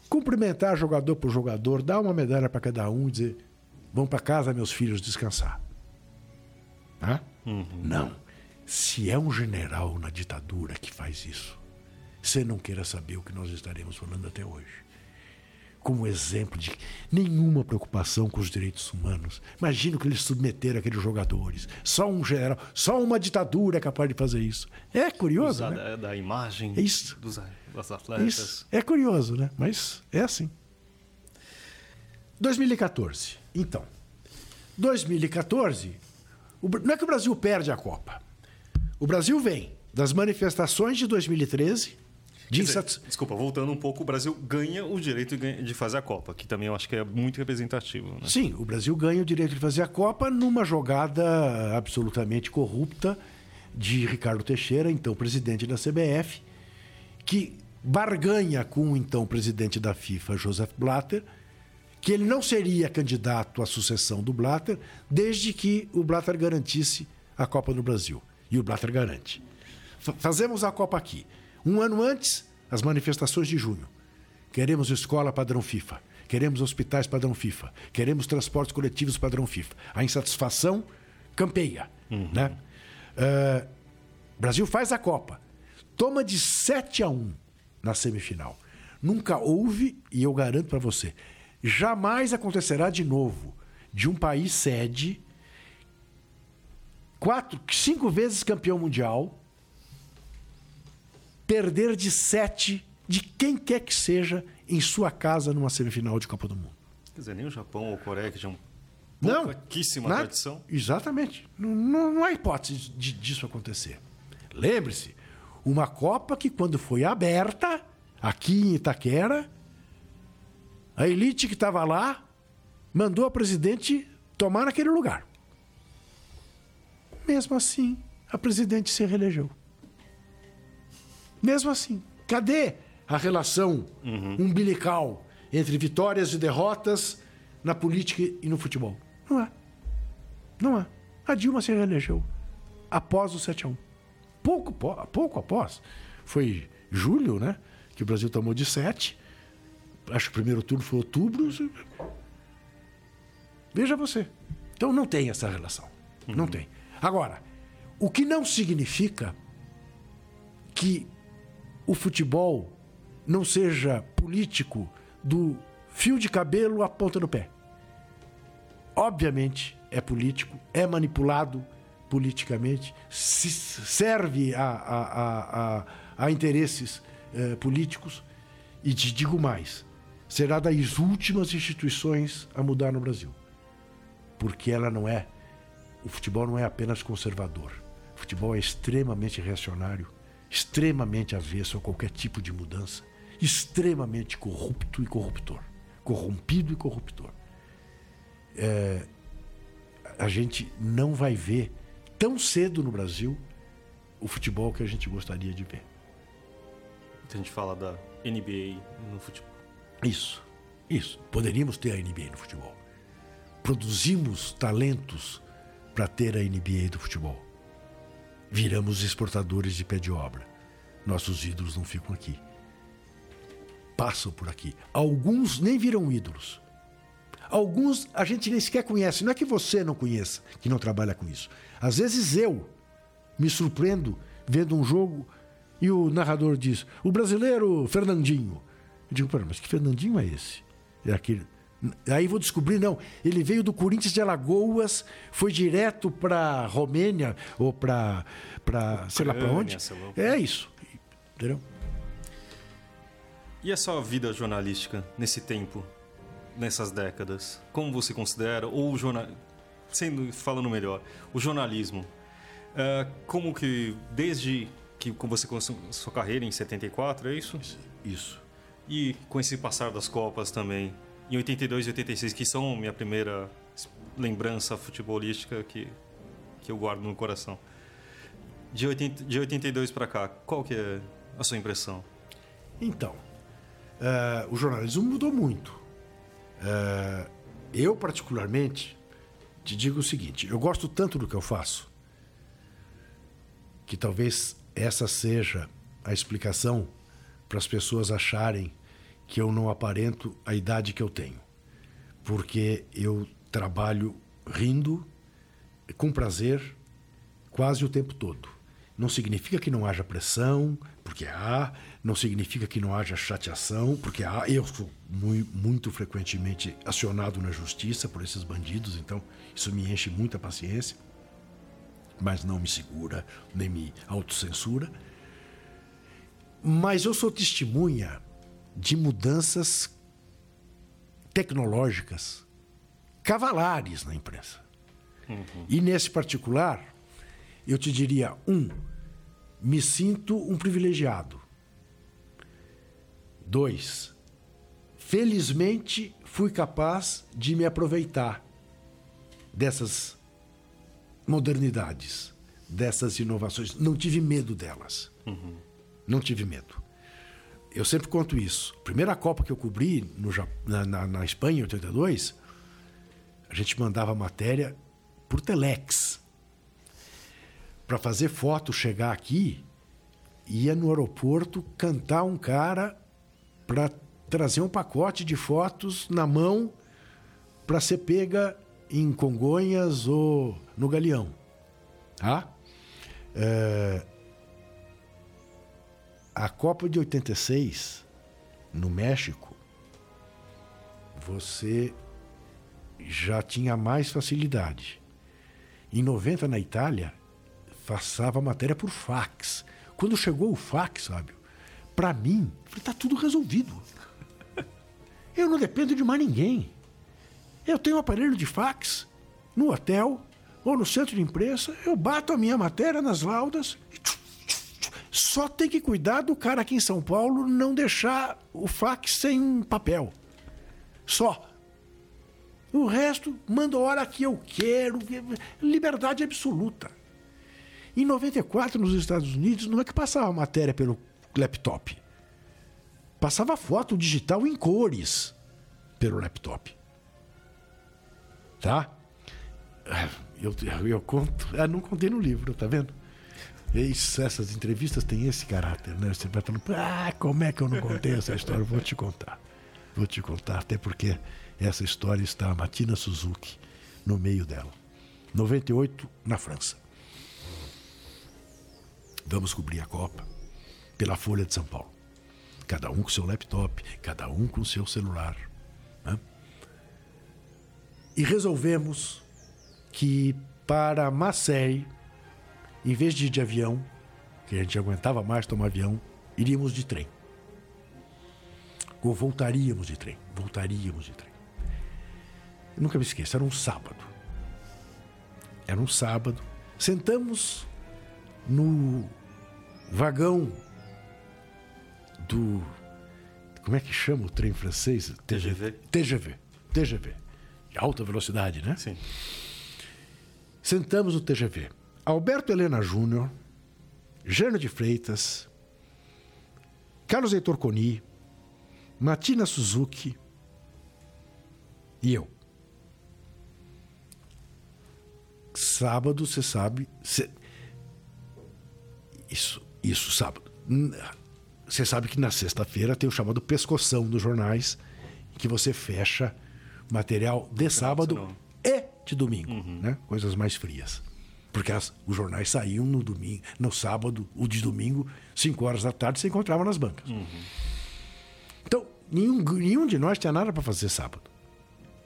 cumprimentar jogador por jogador, dar uma medalha para cada um e dizer: vão para casa, meus filhos, descansar. Hã? Uhum. Não. Se é um general na ditadura que faz isso, você não queira saber o que nós estaremos falando até hoje como exemplo de nenhuma preocupação com os direitos humanos. Imagina que eles submeteram aqueles jogadores. Só um general, só uma ditadura é capaz de fazer isso. É curioso. Usar né? da, da imagem é isso. dos, dos atletas. Isso. É curioso, né? Mas é assim. 2014. Então, 2014, não é que o Brasil perde a Copa. O Brasil vem das manifestações de 2013 de dizer, desculpa, voltando um pouco, o Brasil ganha o direito de fazer a Copa, que também eu acho que é muito representativo. Né? Sim, o Brasil ganha o direito de fazer a Copa numa jogada absolutamente corrupta de Ricardo Teixeira, então presidente da CBF, que barganha com o então presidente da FIFA, Joseph Blatter, que ele não seria candidato à sucessão do Blatter desde que o Blatter garantisse a Copa no Brasil. E o Blatter garante. Fazemos a Copa aqui. Um ano antes, as manifestações de junho. Queremos escola padrão FIFA. Queremos hospitais padrão FIFA. Queremos transportes coletivos padrão FIFA. A insatisfação campeia. Uhum. Né? Uh, Brasil faz a Copa. Toma de 7 a 1 na semifinal. Nunca houve, e eu garanto para você, jamais acontecerá de novo de um país sede, quatro, cinco vezes campeão mundial, perder de sete de quem quer que seja em sua casa numa semifinal de Copa do Mundo. Quer dizer, nem o Japão ou a Coreia, que já é uma pouquíssima não, tradição. Exatamente. Não, não, não há hipótese de, disso acontecer. Lembre-se, uma Copa que, quando foi aberta, aqui em Itaquera, a elite que estava lá mandou a presidente tomar naquele lugar. Mesmo assim, a presidente se reelegeu. Mesmo assim, cadê a relação uhum. umbilical entre vitórias e derrotas na política e no futebol? Não há. Não há. A Dilma se reelegeu após o 7 a 1. Pouco, pouco após. Foi julho, né? Que o Brasil tomou de 7. Acho que o primeiro turno foi outubro. Veja você. Então não tem essa relação. Uhum. Não tem. Agora, o que não significa que o futebol não seja político do fio de cabelo à ponta do pé. Obviamente é político, é manipulado politicamente, serve a, a, a, a interesses eh, políticos e te digo mais, será das últimas instituições a mudar no Brasil. Porque ela não é, o futebol não é apenas conservador. O futebol é extremamente reacionário extremamente avesso a qualquer tipo de mudança, extremamente corrupto e corruptor, corrompido e corruptor. É, a gente não vai ver tão cedo no Brasil o futebol que a gente gostaria de ver. Então a gente fala da NBA no futebol. Isso, isso. Poderíamos ter a NBA no futebol. Produzimos talentos para ter a NBA do futebol viramos exportadores de pé de obra. Nossos ídolos não ficam aqui. Passam por aqui. Alguns nem viram ídolos. Alguns a gente nem sequer conhece. Não é que você não conheça, que não trabalha com isso. Às vezes eu me surpreendo vendo um jogo e o narrador diz: o brasileiro Fernandinho. Eu digo, mas que Fernandinho é esse? É aquele. Aí vou descobrir, não. Ele veio do Corinthians de Alagoas, foi direto para Romênia ou para para sei lá para onde. É isso, entendeu? E a sua vida jornalística nesse tempo, nessas décadas? Como você considera ou o jornal, sendo falando melhor, o jornalismo? Uh, como que desde que você começou sua carreira em 74, é isso? Isso. E com esse passar das Copas também, em 82 e 86, que são minha primeira lembrança futebolística que, que eu guardo no coração. De, 80, de 82 para cá, qual que é a sua impressão? Então, uh, o jornalismo mudou muito. Uh, eu, particularmente, te digo o seguinte: eu gosto tanto do que eu faço que talvez essa seja a explicação para as pessoas acharem que eu não aparento a idade que eu tenho. Porque eu trabalho rindo, com prazer, quase o tempo todo. Não significa que não haja pressão, porque há, não significa que não haja chateação, porque há. Eu sou muito, muito frequentemente acionado na justiça por esses bandidos, então isso me enche muita paciência, mas não me segura, nem me autocensura. Mas eu sou testemunha de mudanças tecnológicas cavalares na imprensa. Uhum. E nesse particular, eu te diria: um, me sinto um privilegiado. Dois, felizmente fui capaz de me aproveitar dessas modernidades, dessas inovações. Não tive medo delas. Uhum. Não tive medo. Eu sempre conto isso. Primeira Copa que eu cobri no, na, na, na Espanha, em 82, a gente mandava matéria por telex. Para fazer foto chegar aqui, ia no aeroporto cantar um cara para trazer um pacote de fotos na mão para ser pega em Congonhas ou no Galeão. Tá? É... A Copa de 86, no México, você já tinha mais facilidade. Em 90, na Itália, passava a matéria por fax. Quando chegou o fax, sabe? Para mim, está tudo resolvido. Eu não dependo de mais ninguém. Eu tenho um aparelho de fax no hotel ou no centro de imprensa, eu bato a minha matéria nas laudas e só tem que cuidar do cara aqui em São Paulo não deixar o fax sem papel. Só. O resto, manda a hora que eu quero. Liberdade absoluta. Em 94, nos Estados Unidos, não é que passava matéria pelo laptop. Passava foto digital em cores pelo laptop. Tá? Eu, eu, eu conto. Ah, não contei no livro, tá vendo? Isso, essas entrevistas têm esse caráter, né? Você vai falando, ah, como é que eu não contei essa história? vou te contar. Vou te contar, até porque essa história está a Matina Suzuki no meio dela. 98 na França. Vamos cobrir a Copa pela Folha de São Paulo. Cada um com seu laptop, cada um com seu celular. Né? E resolvemos que para Marseille, em vez de ir de avião, que a gente aguentava mais tomar avião, iríamos de trem. Ou voltaríamos de trem. Voltaríamos de trem. Eu nunca me esqueço, era um sábado. Era um sábado. Sentamos no vagão do. Como é que chama o trem francês? TGV. TGV. TGV. De alta velocidade, né? Sim. Sentamos no TGV. Alberto Helena Júnior, Jana de Freitas, Carlos Heitor Coni, Matina Suzuki e eu. Sábado, você sabe. Cê... Isso, isso, sábado. Você sabe que na sexta-feira tem o chamado pescoção dos jornais, que você fecha material de sábado e de domingo, uhum. né? Coisas mais frias. Porque as, os jornais saíam no domingo, no sábado, o de domingo, 5 horas da tarde, você encontrava nas bancas. Uhum. Então, nenhum, nenhum de nós tinha nada para fazer sábado.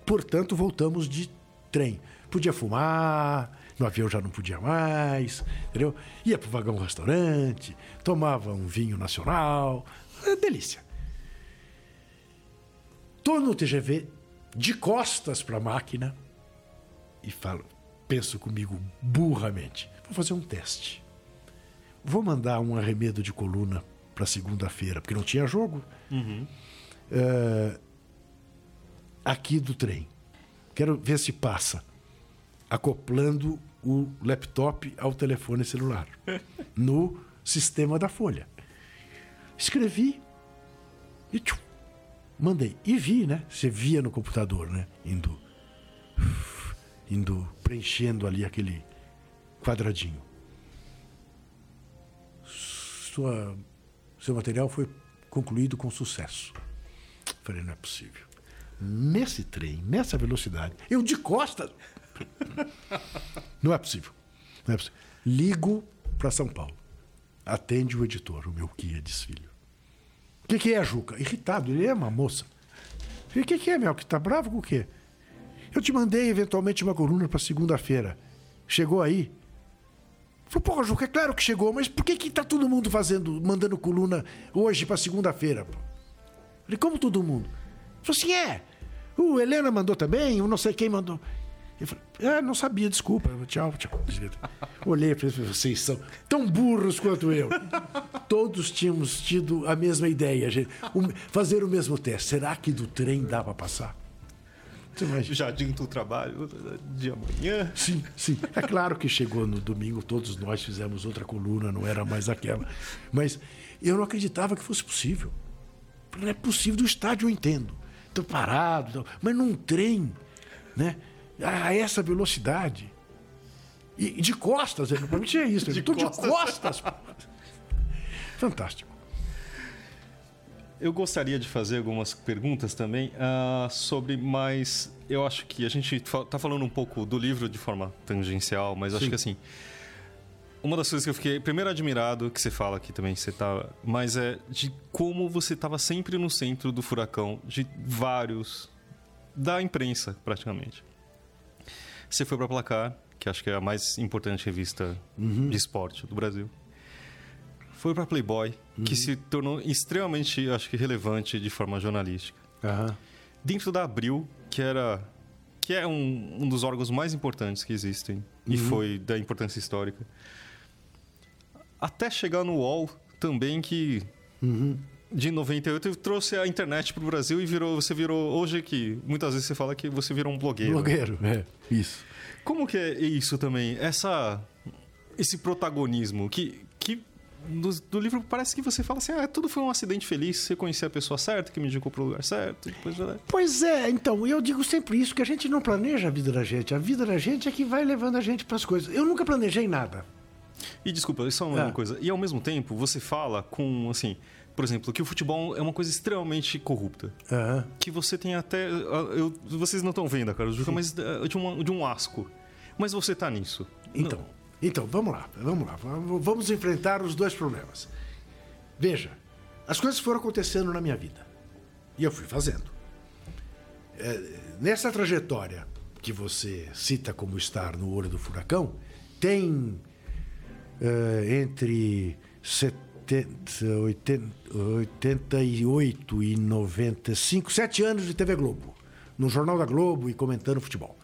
Portanto, voltamos de trem. Podia fumar, no avião já não podia mais, entendeu? Ia pro vagão restaurante, tomava um vinho nacional, é delícia. Tô no TGV, de costas para a máquina, e falo, penso comigo burramente, vou fazer um teste. vou mandar um arremedo de coluna para segunda-feira, porque não tinha jogo. É, aqui do trem. Quero ver se passa. Acoplando o laptop ao telefone celular. no sistema da Folha. Escrevi e tchum, mandei. E vi, né? Você via no computador, né? Indo. Indo preenchendo ali aquele quadradinho. Sua, seu material foi concluído com sucesso. Falei, não é possível. Nesse trem, nessa velocidade, eu de costas. Não é possível. Não é possível. Ligo para São Paulo. Atende o editor, o meu Kia Desfilho. O que, que é, Juca? Irritado, ele é uma moça. O que, que é, Mel? Que tá bravo com o quê? Eu te mandei eventualmente uma coluna para segunda-feira. Chegou aí? Falei, porra, Juca, é claro que chegou, mas por que que tá todo mundo fazendo, mandando coluna hoje para segunda-feira? pô? Falei, como todo mundo? Falei assim, é. O Helena mandou também, o não sei quem mandou. Eu falei, ah, não sabia, desculpa. Tchau, tchau. Olhei para eles, vocês são tão burros quanto eu. Todos tínhamos tido a mesma ideia, gente. Fazer o mesmo teste. Será que do trem dá para passar? Você imagina? Já adianta o trabalho de amanhã. Sim, sim. É claro que chegou no domingo, todos nós fizemos outra coluna, não era mais aquela. Mas eu não acreditava que fosse possível. Não é possível, do estádio eu entendo. Estou parado, mas num trem, né? A essa velocidade. E, de costas, ele não tinha isso. De Estou de costas. Fantástico. Eu gostaria de fazer algumas perguntas também ah, sobre, mas eu acho que a gente está falando um pouco do livro de forma tangencial, mas acho Sim. que assim. Uma das coisas que eu fiquei primeiro admirado, que você fala aqui também, você tá, mas é de como você estava sempre no centro do furacão, de vários. da imprensa, praticamente. Você foi para Placar, que acho que é a mais importante revista de esporte do Brasil. Foi para Playboy, que se tornou extremamente, acho que relevante de forma jornalística. Aham. Dentro da Abril, que era que é um, um dos órgãos mais importantes que existem e foi da importância histórica. Até chegar no UOL também que de 98 trouxe a internet para o Brasil e virou você virou hoje que muitas vezes você fala que você virou um blogueiro. Blogueiro, é, isso. Como que é isso também? Essa esse protagonismo que que do, do livro parece que você fala assim, ah, tudo foi um acidente feliz, você conhecia a pessoa certa, que me indicou pro lugar certo, depois já... Pois é, então, eu digo sempre isso, que a gente não planeja a vida da gente. A vida da gente é que vai levando a gente para as coisas. Eu nunca planejei nada. E desculpa, só uma Ah. coisa. E ao mesmo tempo, você fala com, assim, por exemplo, que o futebol é uma coisa extremamente corrupta. Que você tem até. ah, eu- vocês não estão vendo, cara, Juca, mas ah, de, uma- de um asco. Mas você tá nisso. Então, então, vamos lá, vamos lá. Vamos enfrentar os dois problemas. Veja, as coisas foram acontecendo na minha vida. E eu fui fazendo. É, nessa trajetória que você cita como estar no olho do furacão, tem é, entre 70, 80, 88 e 95, sete anos de TV Globo. No Jornal da Globo e comentando futebol.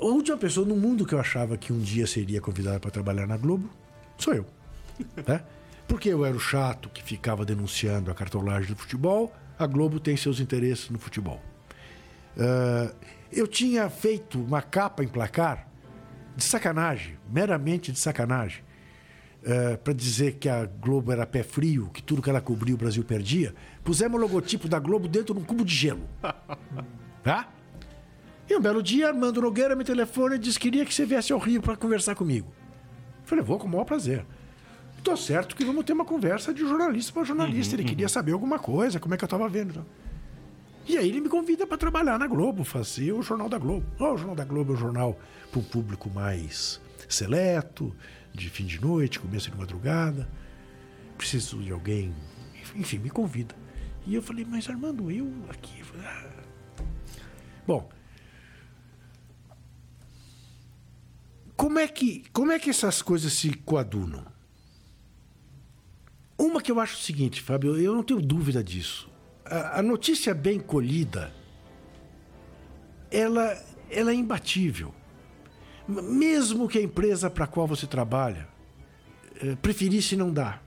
A última pessoa no mundo que eu achava que um dia seria convidada para trabalhar na Globo sou eu. né? Porque eu era o chato que ficava denunciando a cartolagem do futebol, a Globo tem seus interesses no futebol. Ah, eu tinha feito uma capa em placar de sacanagem, meramente de sacanagem, para dizer que a Globo era pé frio, que tudo que ela cobria o Brasil perdia. Pusemos o logotipo da Globo dentro de um cubo de gelo. Tá? E um belo dia, Armando Nogueira me telefona e disse que queria que você viesse ao Rio para conversar comigo. Falei, vou com o maior prazer. Tô certo que vamos ter uma conversa de jornalista para jornalista. ele queria saber alguma coisa, como é que eu tava vendo. E aí ele me convida para trabalhar na Globo, fazer o Jornal da Globo. Ó, o Jornal da Globo é um jornal para um público mais seleto, de fim de noite, começo de madrugada. Preciso de alguém. Enfim, me convida. E eu falei, mas Armando, eu aqui. ah. Bom, como é que como é que essas coisas se coadunam? Uma que eu acho o seguinte, Fábio, eu não tenho dúvida disso. A, a notícia bem colhida, ela, ela é imbatível. Mesmo que a empresa para a qual você trabalha eh, preferisse não dar.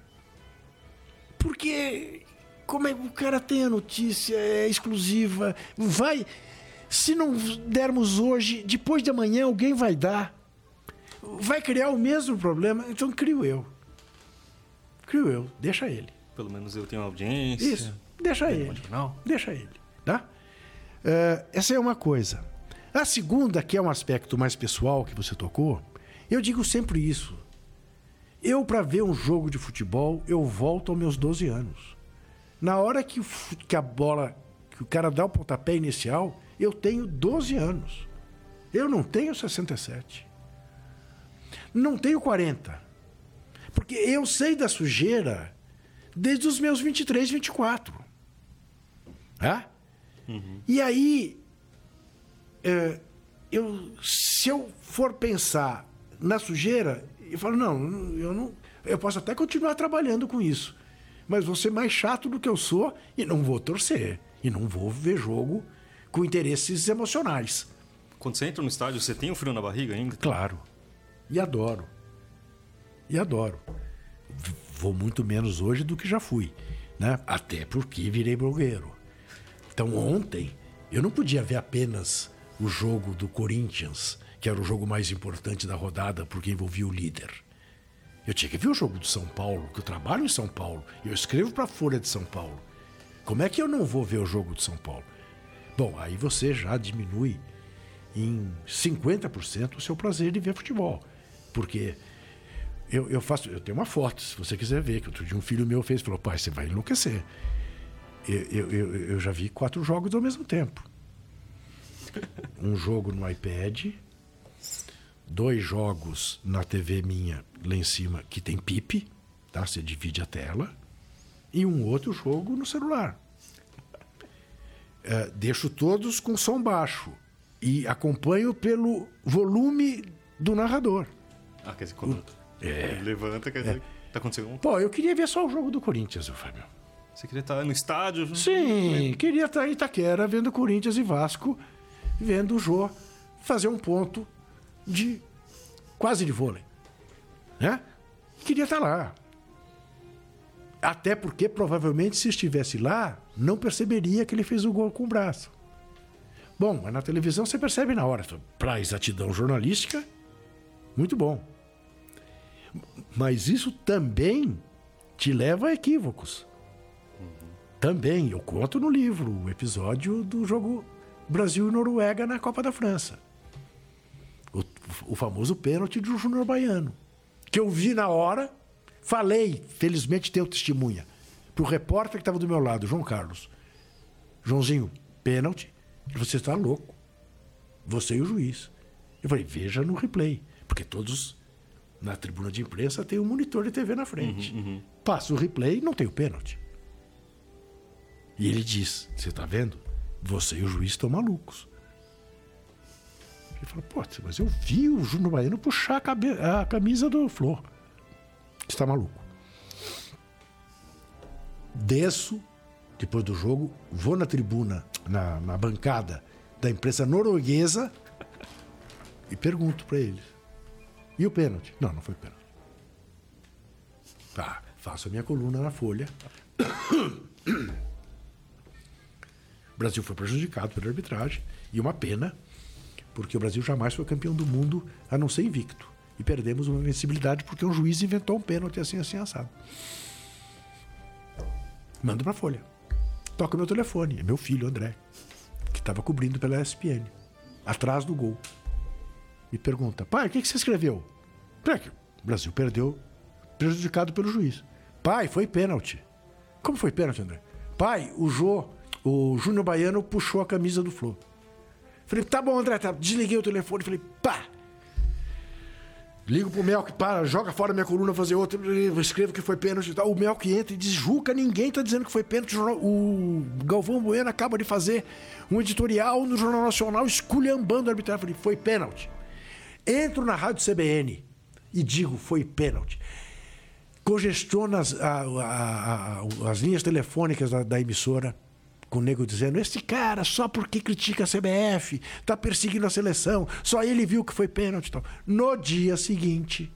Porque como é, o cara tem a notícia, é exclusiva, vai. Se não dermos hoje, depois de amanhã alguém vai dar. Vai criar o mesmo problema, então crio eu. Crio eu, deixa ele. Pelo menos eu tenho audiência. Isso, deixa ele. Deixa ele, tá? Uh, essa é uma coisa. A segunda, que é um aspecto mais pessoal que você tocou, eu digo sempre isso. Eu, para ver um jogo de futebol, eu volto aos meus 12 anos. Na hora que, que a bola, que o cara dá o pontapé inicial, eu tenho 12 anos. Eu não tenho 67. Não tenho 40. Porque eu sei da sujeira desde os meus 23, 24. É? Uhum. E aí, é, eu, se eu for pensar na sujeira, eu falo, não, eu não. Eu posso até continuar trabalhando com isso. Mas vou ser mais chato do que eu sou e não vou torcer. E não vou ver jogo com interesses emocionais. Quando você entra no estádio, você tem um frio na barriga ainda? Claro. E adoro. E adoro. Vou muito menos hoje do que já fui. Né? Até porque virei blogueiro. Então ontem eu não podia ver apenas o jogo do Corinthians, que era o jogo mais importante da rodada porque envolvia o líder. Eu tinha que ver o jogo do São Paulo, que eu trabalho em São Paulo, eu escrevo para a Folha de São Paulo. Como é que eu não vou ver o jogo de São Paulo? Bom, aí você já diminui em 50% o seu prazer de ver futebol. Porque eu, eu faço, eu tenho uma foto, se você quiser ver, que outro dia um filho meu fez, falou, pai, você vai enlouquecer. Eu, eu, eu, eu já vi quatro jogos ao mesmo tempo. Um jogo no iPad, dois jogos na TV minha lá em cima que tem pipe, tá? Você divide a tela, e um outro jogo no celular. É, deixo todos com som baixo e acompanho pelo volume do narrador. Ah, quer dizer, quando é, levanta, quer dizer, é. tá acontecendo um... Pô, eu queria ver só o jogo do Corinthians, Fábio. Você queria estar no estádio? Sim, queria estar em Itaquera vendo Corinthians e Vasco, vendo o Jô fazer um ponto de quase de vôlei. Né? Queria estar lá. Até porque provavelmente se estivesse lá, não perceberia que ele fez o gol com o braço. Bom, mas na televisão você percebe na hora. Para exatidão jornalística, muito bom. Mas isso também te leva a equívocos. Também, eu conto no livro o episódio do jogo Brasil e Noruega na Copa da França. O, o famoso pênalti do Júnior Baiano. Que eu vi na hora, falei, felizmente tenho testemunha, para o repórter que estava do meu lado, João Carlos. Joãozinho, pênalti. Você está louco. Você e o juiz. Eu falei, veja no replay. Porque todos na tribuna de imprensa tem um monitor de TV na frente. Uhum, uhum. Passa o replay não tem o pênalti. E ele diz: Você está vendo? Você e o juiz estão malucos. Ele fala: Pô, mas eu vi o Júnior Baiano puxar a, cabe... a camisa do Flor. Está maluco. Desço, depois do jogo, vou na tribuna, na, na bancada da imprensa norueguesa e pergunto para eles: E o pênalti? Não, não foi pênalti. Tá, faço a minha coluna na Folha. Brasil foi prejudicado pela arbitragem e uma pena, porque o Brasil jamais foi campeão do mundo a não ser invicto. E perdemos uma invencibilidade porque um juiz inventou um pênalti assim, assim, assado. Mando pra Folha. Toca meu telefone. É meu filho, André, que estava cobrindo pela ESPN, atrás do gol. Me pergunta, pai, o que, que você escreveu? O Brasil perdeu, prejudicado pelo juiz. Pai, foi pênalti. Como foi pênalti, André? Pai, o Jô o Júnior Baiano puxou a camisa do Flor. Falei, tá bom, André, tá. Desliguei o telefone, falei, pá! Ligo pro Melk, para, joga fora minha coluna, fazer outra, escrevo que foi pênalti e tal. O Melk entra e diz, Juca, ninguém tá dizendo que foi pênalti. O Galvão Bueno acaba de fazer um editorial no Jornal Nacional esculhambando a arbitragem. Falei, foi pênalti. Entro na rádio CBN e digo, foi pênalti. Congestiono as, a, a, a, as linhas telefônicas da, da emissora com o nego dizendo: esse cara, só porque critica a CBF, tá perseguindo a seleção, só ele viu que foi pênalti. Tal. No dia seguinte,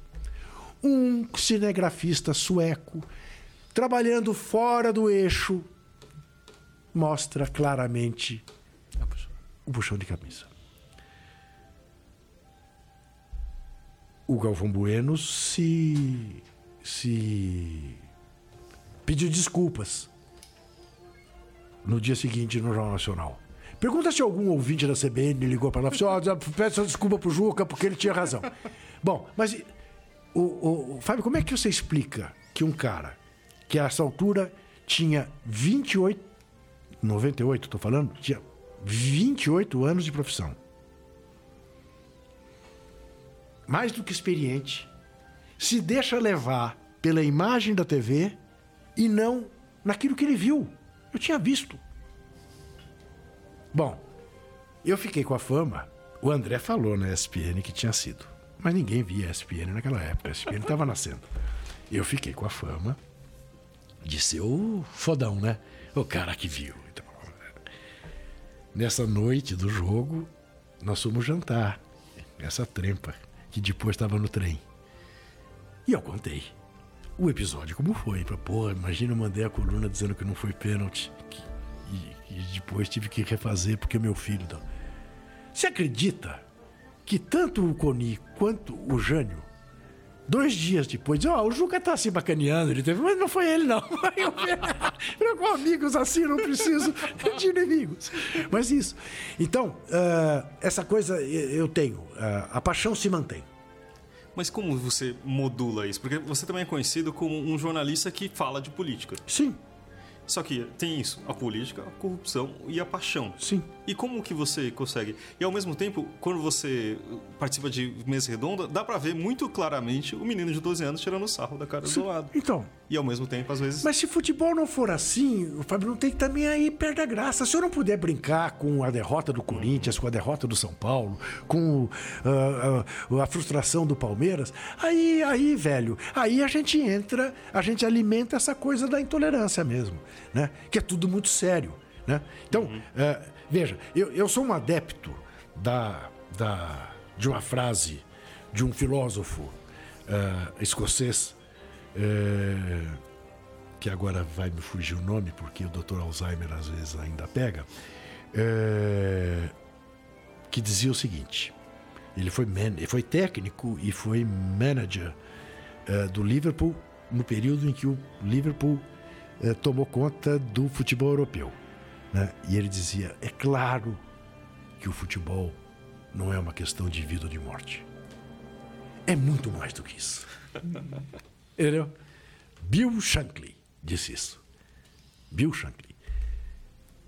um cinegrafista sueco trabalhando fora do eixo mostra claramente o puxão de camisa. O Galvão Bueno se, se pediu desculpas no dia seguinte no Jornal Nacional. Pergunta se algum ouvinte da CBN ligou para lá e falou: oh, peço desculpa pro Juca porque ele tinha razão. Bom, mas o, o, o, Fábio, como é que você explica que um cara que a essa altura tinha 28, 98, estou falando, tinha 28 anos de profissão, mais do que experiente, se deixa levar pela imagem da TV e não naquilo que ele viu. Eu tinha visto. Bom, eu fiquei com a fama. O André falou na ESPN que tinha sido. Mas ninguém via a ESPN naquela época. A ESPN estava nascendo. Eu fiquei com a fama de ser o fodão, né? O cara que viu. Então, nessa noite do jogo, nós fomos jantar. Essa trempa, que depois estava no trem. E eu contei o episódio como foi. Pra, pô, imagina eu mandei a coluna dizendo que não foi pênalti. E, e, depois tive que refazer porque meu filho. Então. Você acredita que tanto o Coni quanto o Jânio, dois dias depois, ó, oh, o Juca tá se bacaneando, ele teve, mas não foi ele, não. Eu com amigos assim, não preciso de inimigos. Mas isso. Então, uh, essa coisa eu tenho. Uh, a paixão se mantém. Mas como você modula isso? Porque você também é conhecido como um jornalista que fala de política. Sim. Só que tem isso, a política, a corrupção e a paixão. Sim. E como que você consegue? E ao mesmo tempo, quando você participa de mesa redonda, dá para ver muito claramente o menino de 12 anos tirando sarro da cara Sim. do lado. Então. E ao mesmo tempo, às vezes. Mas se futebol não for assim, o Fábio não tem que também aí perder a graça. Se eu não puder brincar com a derrota do Corinthians, com a derrota do São Paulo, com uh, uh, a frustração do Palmeiras, aí, aí, velho, aí a gente entra, a gente alimenta essa coisa da intolerância mesmo, né? Que é tudo muito sério. Né? Então, uhum. uh, veja, eu, eu sou um adepto da, da, de uma frase de um filósofo uh, escocês, uh, que agora vai me fugir o nome, porque o Dr. Alzheimer às vezes ainda pega, uh, que dizia o seguinte: ele foi, man, ele foi técnico e foi manager do Liverpool no período em que o Liverpool tomou conta do futebol europeu. Né? E ele dizia: é claro que o futebol não é uma questão de vida ou de morte. É muito mais do que isso. Entendeu? Bill Shankly disse isso. Bill Shankly.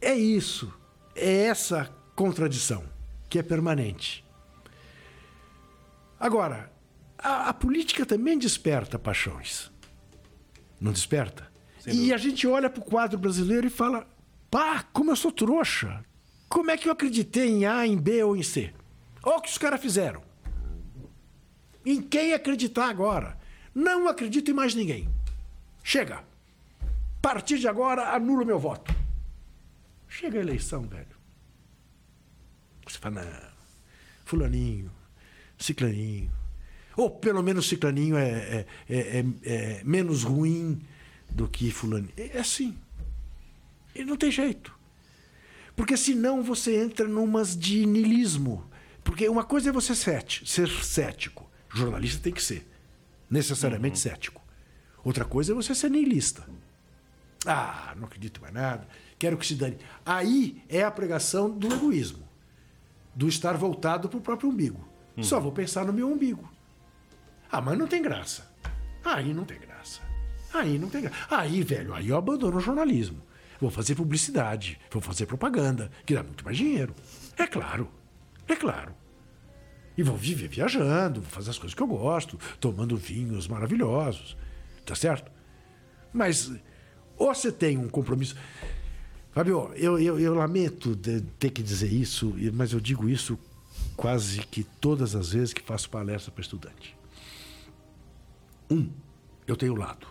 É isso. É essa contradição que é permanente. Agora, a, a política também desperta paixões. Não desperta? E a gente olha para o quadro brasileiro e fala: pá, como eu sou trouxa. Como é que eu acreditei em A, em B ou em C? Olha o que os caras fizeram. Em quem acreditar agora? Não acredito em mais ninguém. Chega. A partir de agora, anulo meu voto. Chega a eleição, velho. Você fala, não, fulaninho, ciclaninho. Ou pelo menos ciclaninho é, é, é, é, menos ruim do que fulaninho. É assim. E não tem jeito. Porque senão você entra numas de niilismo. Porque uma coisa é você ser cético. Jornalista tem que ser. Necessariamente uhum. cético. Outra coisa é você ser niilista. Ah, não acredito mais nada. Quero que se dane. Aí é a pregação do egoísmo. Do estar voltado para o próprio umbigo. Uhum. Só vou pensar no meu umbigo. Ah, mas não tem graça. Aí não tem graça. Aí não tem graça. Aí, velho, aí eu abandono o jornalismo. Vou fazer publicidade, vou fazer propaganda, que dá muito mais dinheiro. É claro. É claro. E vou viver viajando, vou fazer as coisas que eu gosto, tomando vinhos maravilhosos. Tá certo? Mas ou você tem um compromisso. Fabio, eu, eu, eu lamento ter que dizer isso, mas eu digo isso quase que todas as vezes que faço palestra para estudante. Um, eu tenho lado.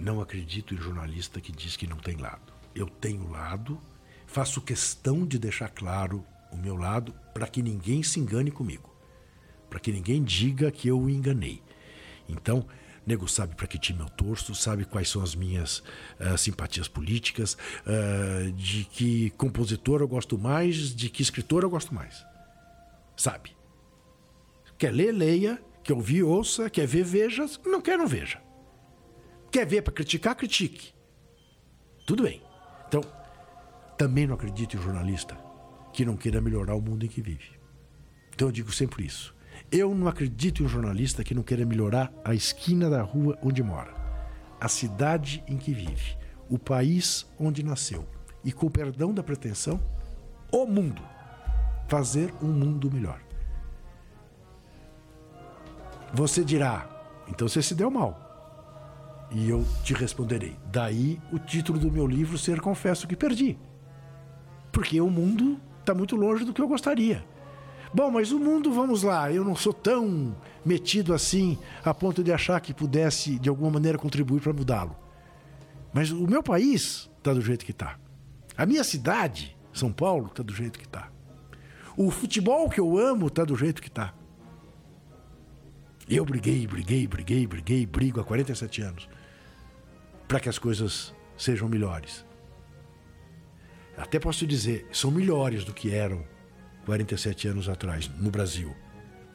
Não acredito em jornalista que diz que não tem lado. Eu tenho lado, faço questão de deixar claro o meu lado para que ninguém se engane comigo, para que ninguém diga que eu o enganei. Então, nego sabe para que time eu torço, sabe quais são as minhas uh, simpatias políticas, uh, de que compositor eu gosto mais, de que escritor eu gosto mais. Sabe? Quer ler, leia. Quer ouvir, ouça. Quer ver, veja. Não quer, não veja. Quer ver para criticar, critique. Tudo bem. Então, também não acredito em jornalista que não queira melhorar o mundo em que vive. Então eu digo sempre isso. Eu não acredito em jornalista que não queira melhorar a esquina da rua onde mora, a cidade em que vive, o país onde nasceu e, com o perdão da pretensão, o mundo. Fazer um mundo melhor. Você dirá, então você se deu mal. E eu te responderei. Daí o título do meu livro ser Confesso que Perdi. Porque o mundo está muito longe do que eu gostaria. Bom, mas o mundo, vamos lá, eu não sou tão metido assim a ponto de achar que pudesse de alguma maneira contribuir para mudá-lo. Mas o meu país está do jeito que está. A minha cidade, São Paulo, está do jeito que está. O futebol que eu amo está do jeito que está. Eu briguei, briguei, briguei, briguei, brigo há 47 anos para que as coisas sejam melhores. Até posso dizer, são melhores do que eram 47 anos atrás no Brasil.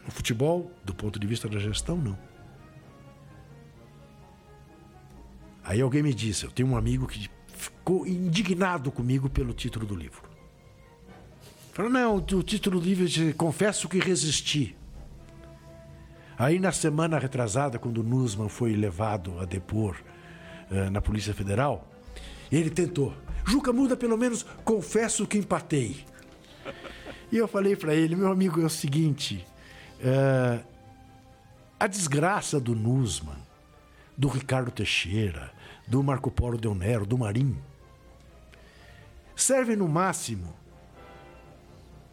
No futebol, do ponto de vista da gestão, não. Aí alguém me disse, eu tenho um amigo que ficou indignado comigo pelo título do livro. Falou, não, o título do livro é Confesso que Resisti. Aí na semana retrasada, quando o Nussmann foi levado a depor eh, na Polícia Federal, ele tentou. Juca Muda, pelo menos confesso que empatei. E eu falei para ele, meu amigo, é o seguinte: uh, a desgraça do Nusman, do Ricardo Teixeira, do Marco Polo Del Nero, do Marim, serve no máximo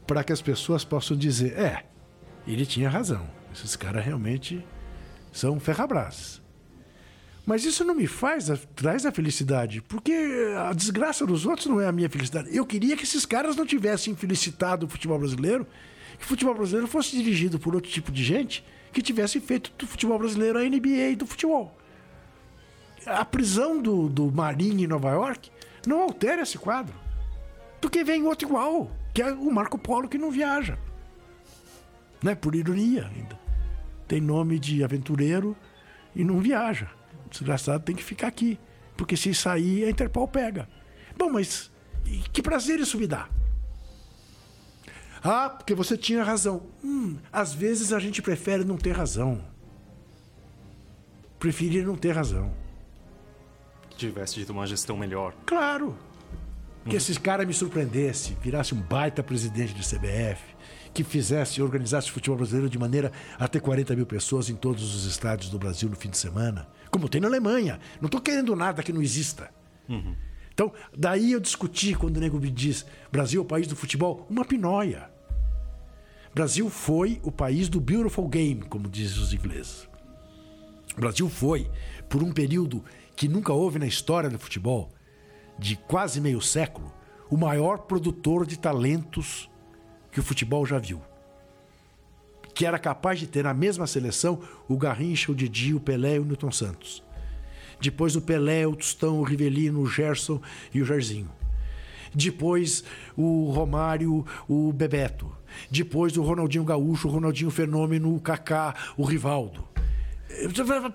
para que as pessoas possam dizer: é, ele tinha razão, esses caras realmente são ferrabras. Mas isso não me faz traz a felicidade, porque a desgraça dos outros não é a minha felicidade. Eu queria que esses caras não tivessem felicitado o futebol brasileiro, que o futebol brasileiro fosse dirigido por outro tipo de gente que tivesse feito do futebol brasileiro a NBA do futebol. A prisão do, do Marinho em Nova York não altera esse quadro. Porque vem outro igual, que é o Marco Polo que não viaja. Né? Por ironia ainda. Tem nome de aventureiro e não viaja desgraçado tem que ficar aqui. Porque se sair, a Interpol pega. Bom, mas que prazer isso me dá? Ah, porque você tinha razão. Hum, às vezes a gente prefere não ter razão. Preferir não ter razão. Tivesse dito uma gestão melhor. Claro. Que uhum. esses caras me surpreendesse, virasse um baita presidente de CBF, que fizesse, organizasse o futebol brasileiro de maneira a ter 40 mil pessoas em todos os estádios do Brasil no fim de semana como tem na Alemanha. Não estou querendo nada que não exista. Uhum. Então, daí eu discuti quando o nego me diz: Brasil é o país do futebol, uma pinóia. Brasil foi o país do beautiful game, como dizem os ingleses. O Brasil foi, por um período que nunca houve na história do futebol, de quase meio século, o maior produtor de talentos que o futebol já viu que era capaz de ter na mesma seleção o Garrincha, o Didi, o Pelé e o Newton Santos. Depois o Pelé, o Tostão, o Rivelino, o Gerson e o Jairzinho. Depois o Romário, o Bebeto. Depois o Ronaldinho Gaúcho, o Ronaldinho Fenômeno, o Kaká, o Rivaldo.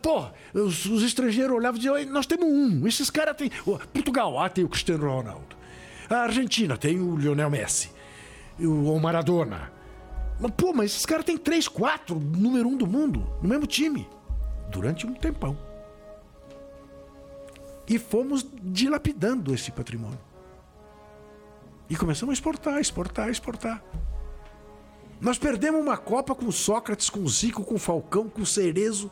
Pô, os, os estrangeiros olhavam e diziam: Nós temos um, esses caras têm. Portugal, ah, tem o Cristiano Ronaldo. A Argentina tem o Lionel Messi, o Maradona. Mas, pô, mas esses caras têm três, quatro, número um do mundo, no mesmo time. Durante um tempão. E fomos dilapidando esse patrimônio. E começamos a exportar, exportar, exportar. Nós perdemos uma Copa com Sócrates, com Zico, com Falcão, com Cerezo,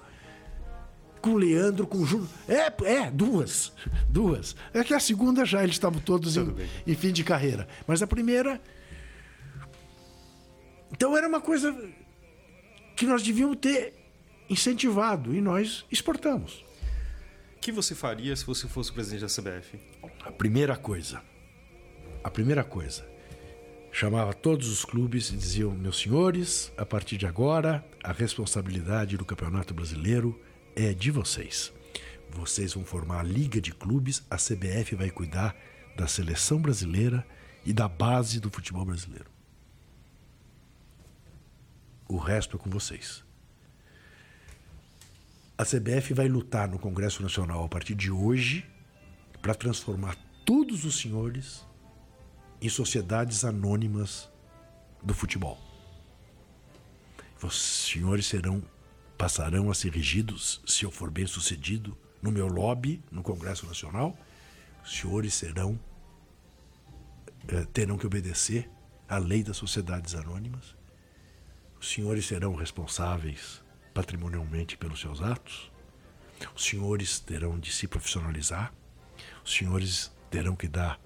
com Leandro, com Júnior. É, é, duas. Duas. É que a segunda já eles estavam todos em, em, fim de carreira. Mas a primeira então era uma coisa que nós devíamos ter incentivado e nós exportamos. O que você faria se você fosse o presidente da CBF? A primeira coisa, a primeira coisa, chamava todos os clubes e diziam: meus senhores, a partir de agora, a responsabilidade do Campeonato Brasileiro é de vocês. Vocês vão formar a liga de clubes, a CBF vai cuidar da seleção brasileira e da base do futebol brasileiro. O resto é com vocês. A CBF vai lutar no Congresso Nacional a partir de hoje para transformar todos os senhores em sociedades anônimas do futebol. Os senhores serão passarão a ser regidos, se eu for bem sucedido, no meu lobby no Congresso Nacional. Os senhores serão eh, terão que obedecer à lei das sociedades anônimas. Os senhores serão responsáveis patrimonialmente pelos seus atos. Os senhores terão de se profissionalizar. Os senhores terão que dar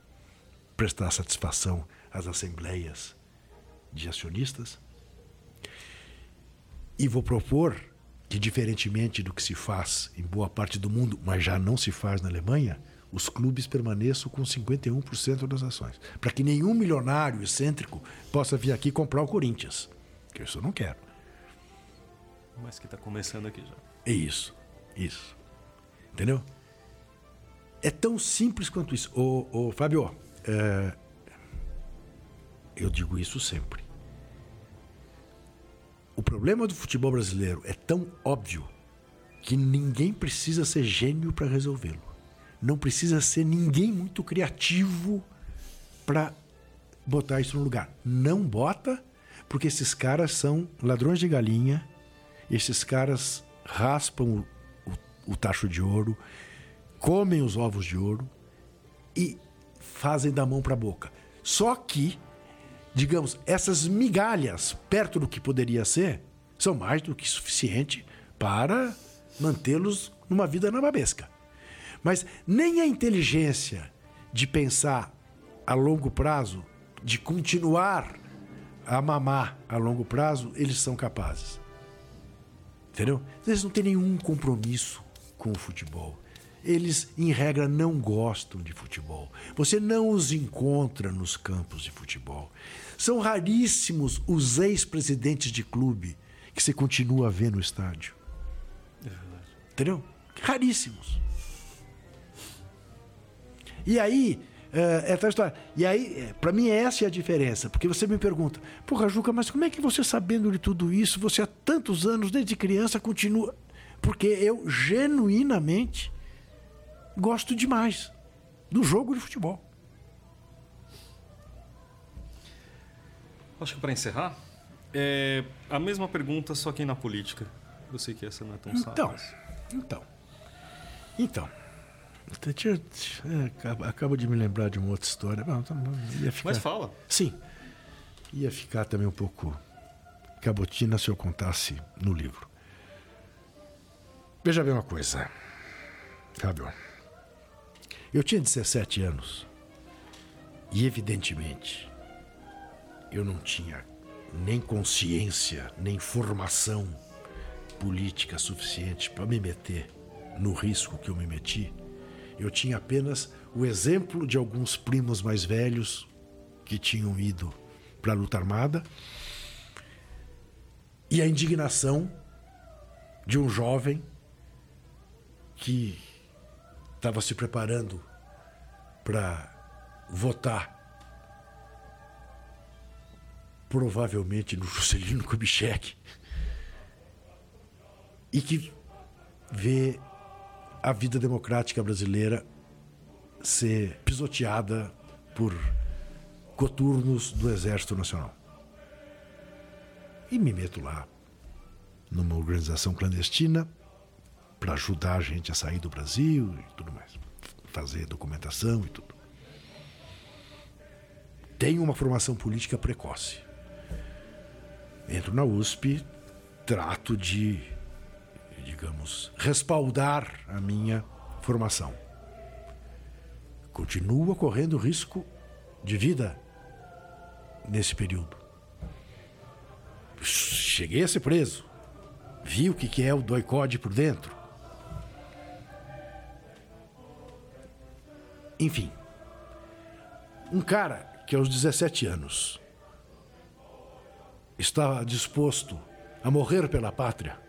prestar satisfação às assembleias de acionistas. E vou propor que, diferentemente do que se faz em boa parte do mundo, mas já não se faz na Alemanha, os clubes permaneçam com 51% das ações. Para que nenhum milionário excêntrico possa vir aqui comprar o Corinthians. Que isso eu não quero. Mas que está começando aqui já. É isso. Isso. Entendeu? É tão simples quanto isso. Ô, ô Fábio, é... eu digo isso sempre. O problema do futebol brasileiro é tão óbvio que ninguém precisa ser gênio para resolvê-lo. Não precisa ser ninguém muito criativo para botar isso no lugar. Não bota, porque esses caras são ladrões de galinha, esses caras raspam o, o, o tacho de ouro, comem os ovos de ouro e fazem da mão para a boca. Só que, digamos, essas migalhas perto do que poderia ser são mais do que suficiente para mantê-los numa vida nababesca. Mas nem a inteligência de pensar a longo prazo, de continuar a mamar a longo prazo, eles são capazes. Entendeu? Eles não têm nenhum compromisso com o futebol. Eles, em regra, não gostam de futebol. Você não os encontra nos campos de futebol. São raríssimos os ex-presidentes de clube que você continua a ver no estádio. É verdade. Entendeu? Raríssimos. E aí, é, é tal história. E aí, é, para mim, essa é a diferença. Porque você me pergunta, porra, Juca, mas como é que você, sabendo de tudo isso, você há tantos anos, desde criança, continua. Porque eu, genuinamente, gosto demais do jogo de futebol. Acho que para encerrar, é a mesma pergunta, só que na política. Eu sei que essa não é tão então, sábia. Então, então, acabo de me lembrar de uma outra história. Ia ficar, Mas fala. Sim. Ia ficar também um pouco cabotina se eu contasse no livro. Veja bem uma coisa, Fábio. Eu tinha 17 anos e, evidentemente, eu não tinha nem consciência, nem formação política suficiente para me meter no risco que eu me meti eu tinha apenas o exemplo de alguns primos mais velhos que tinham ido para a luta armada. E a indignação de um jovem que estava se preparando para votar provavelmente no Juscelino Kubitschek e que vê a vida democrática brasileira ser pisoteada por coturnos do Exército Nacional. E me meto lá numa organização clandestina para ajudar a gente a sair do Brasil e tudo mais, fazer documentação e tudo. Tenho uma formação política precoce. Entro na USP, trato de digamos, respaldar a minha formação. Continua correndo risco de vida nesse período. Cheguei a ser preso. Vi o que é o doicode por dentro. Enfim, um cara que aos 17 anos estava disposto a morrer pela pátria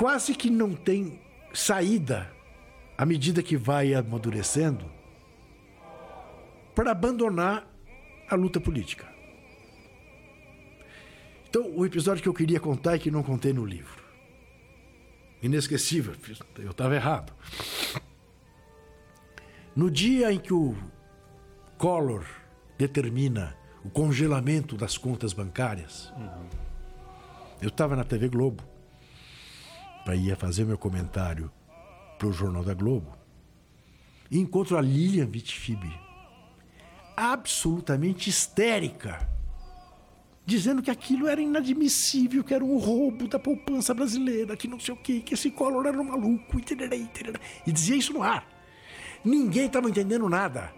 quase que não tem saída à medida que vai amadurecendo para abandonar a luta política. Então, o episódio que eu queria contar e que não contei no livro. Inesquecível, eu estava errado. No dia em que o Collor determina o congelamento das contas bancárias, uhum. eu estava na TV Globo para ir fazer meu comentário para o Jornal da Globo e encontro a Lilian Vitfib absolutamente histérica dizendo que aquilo era inadmissível, que era um roubo da poupança brasileira, que não sei o quê, que esse Collor era um maluco, e, tererê, tererê, e dizia isso no ar. Ninguém estava entendendo nada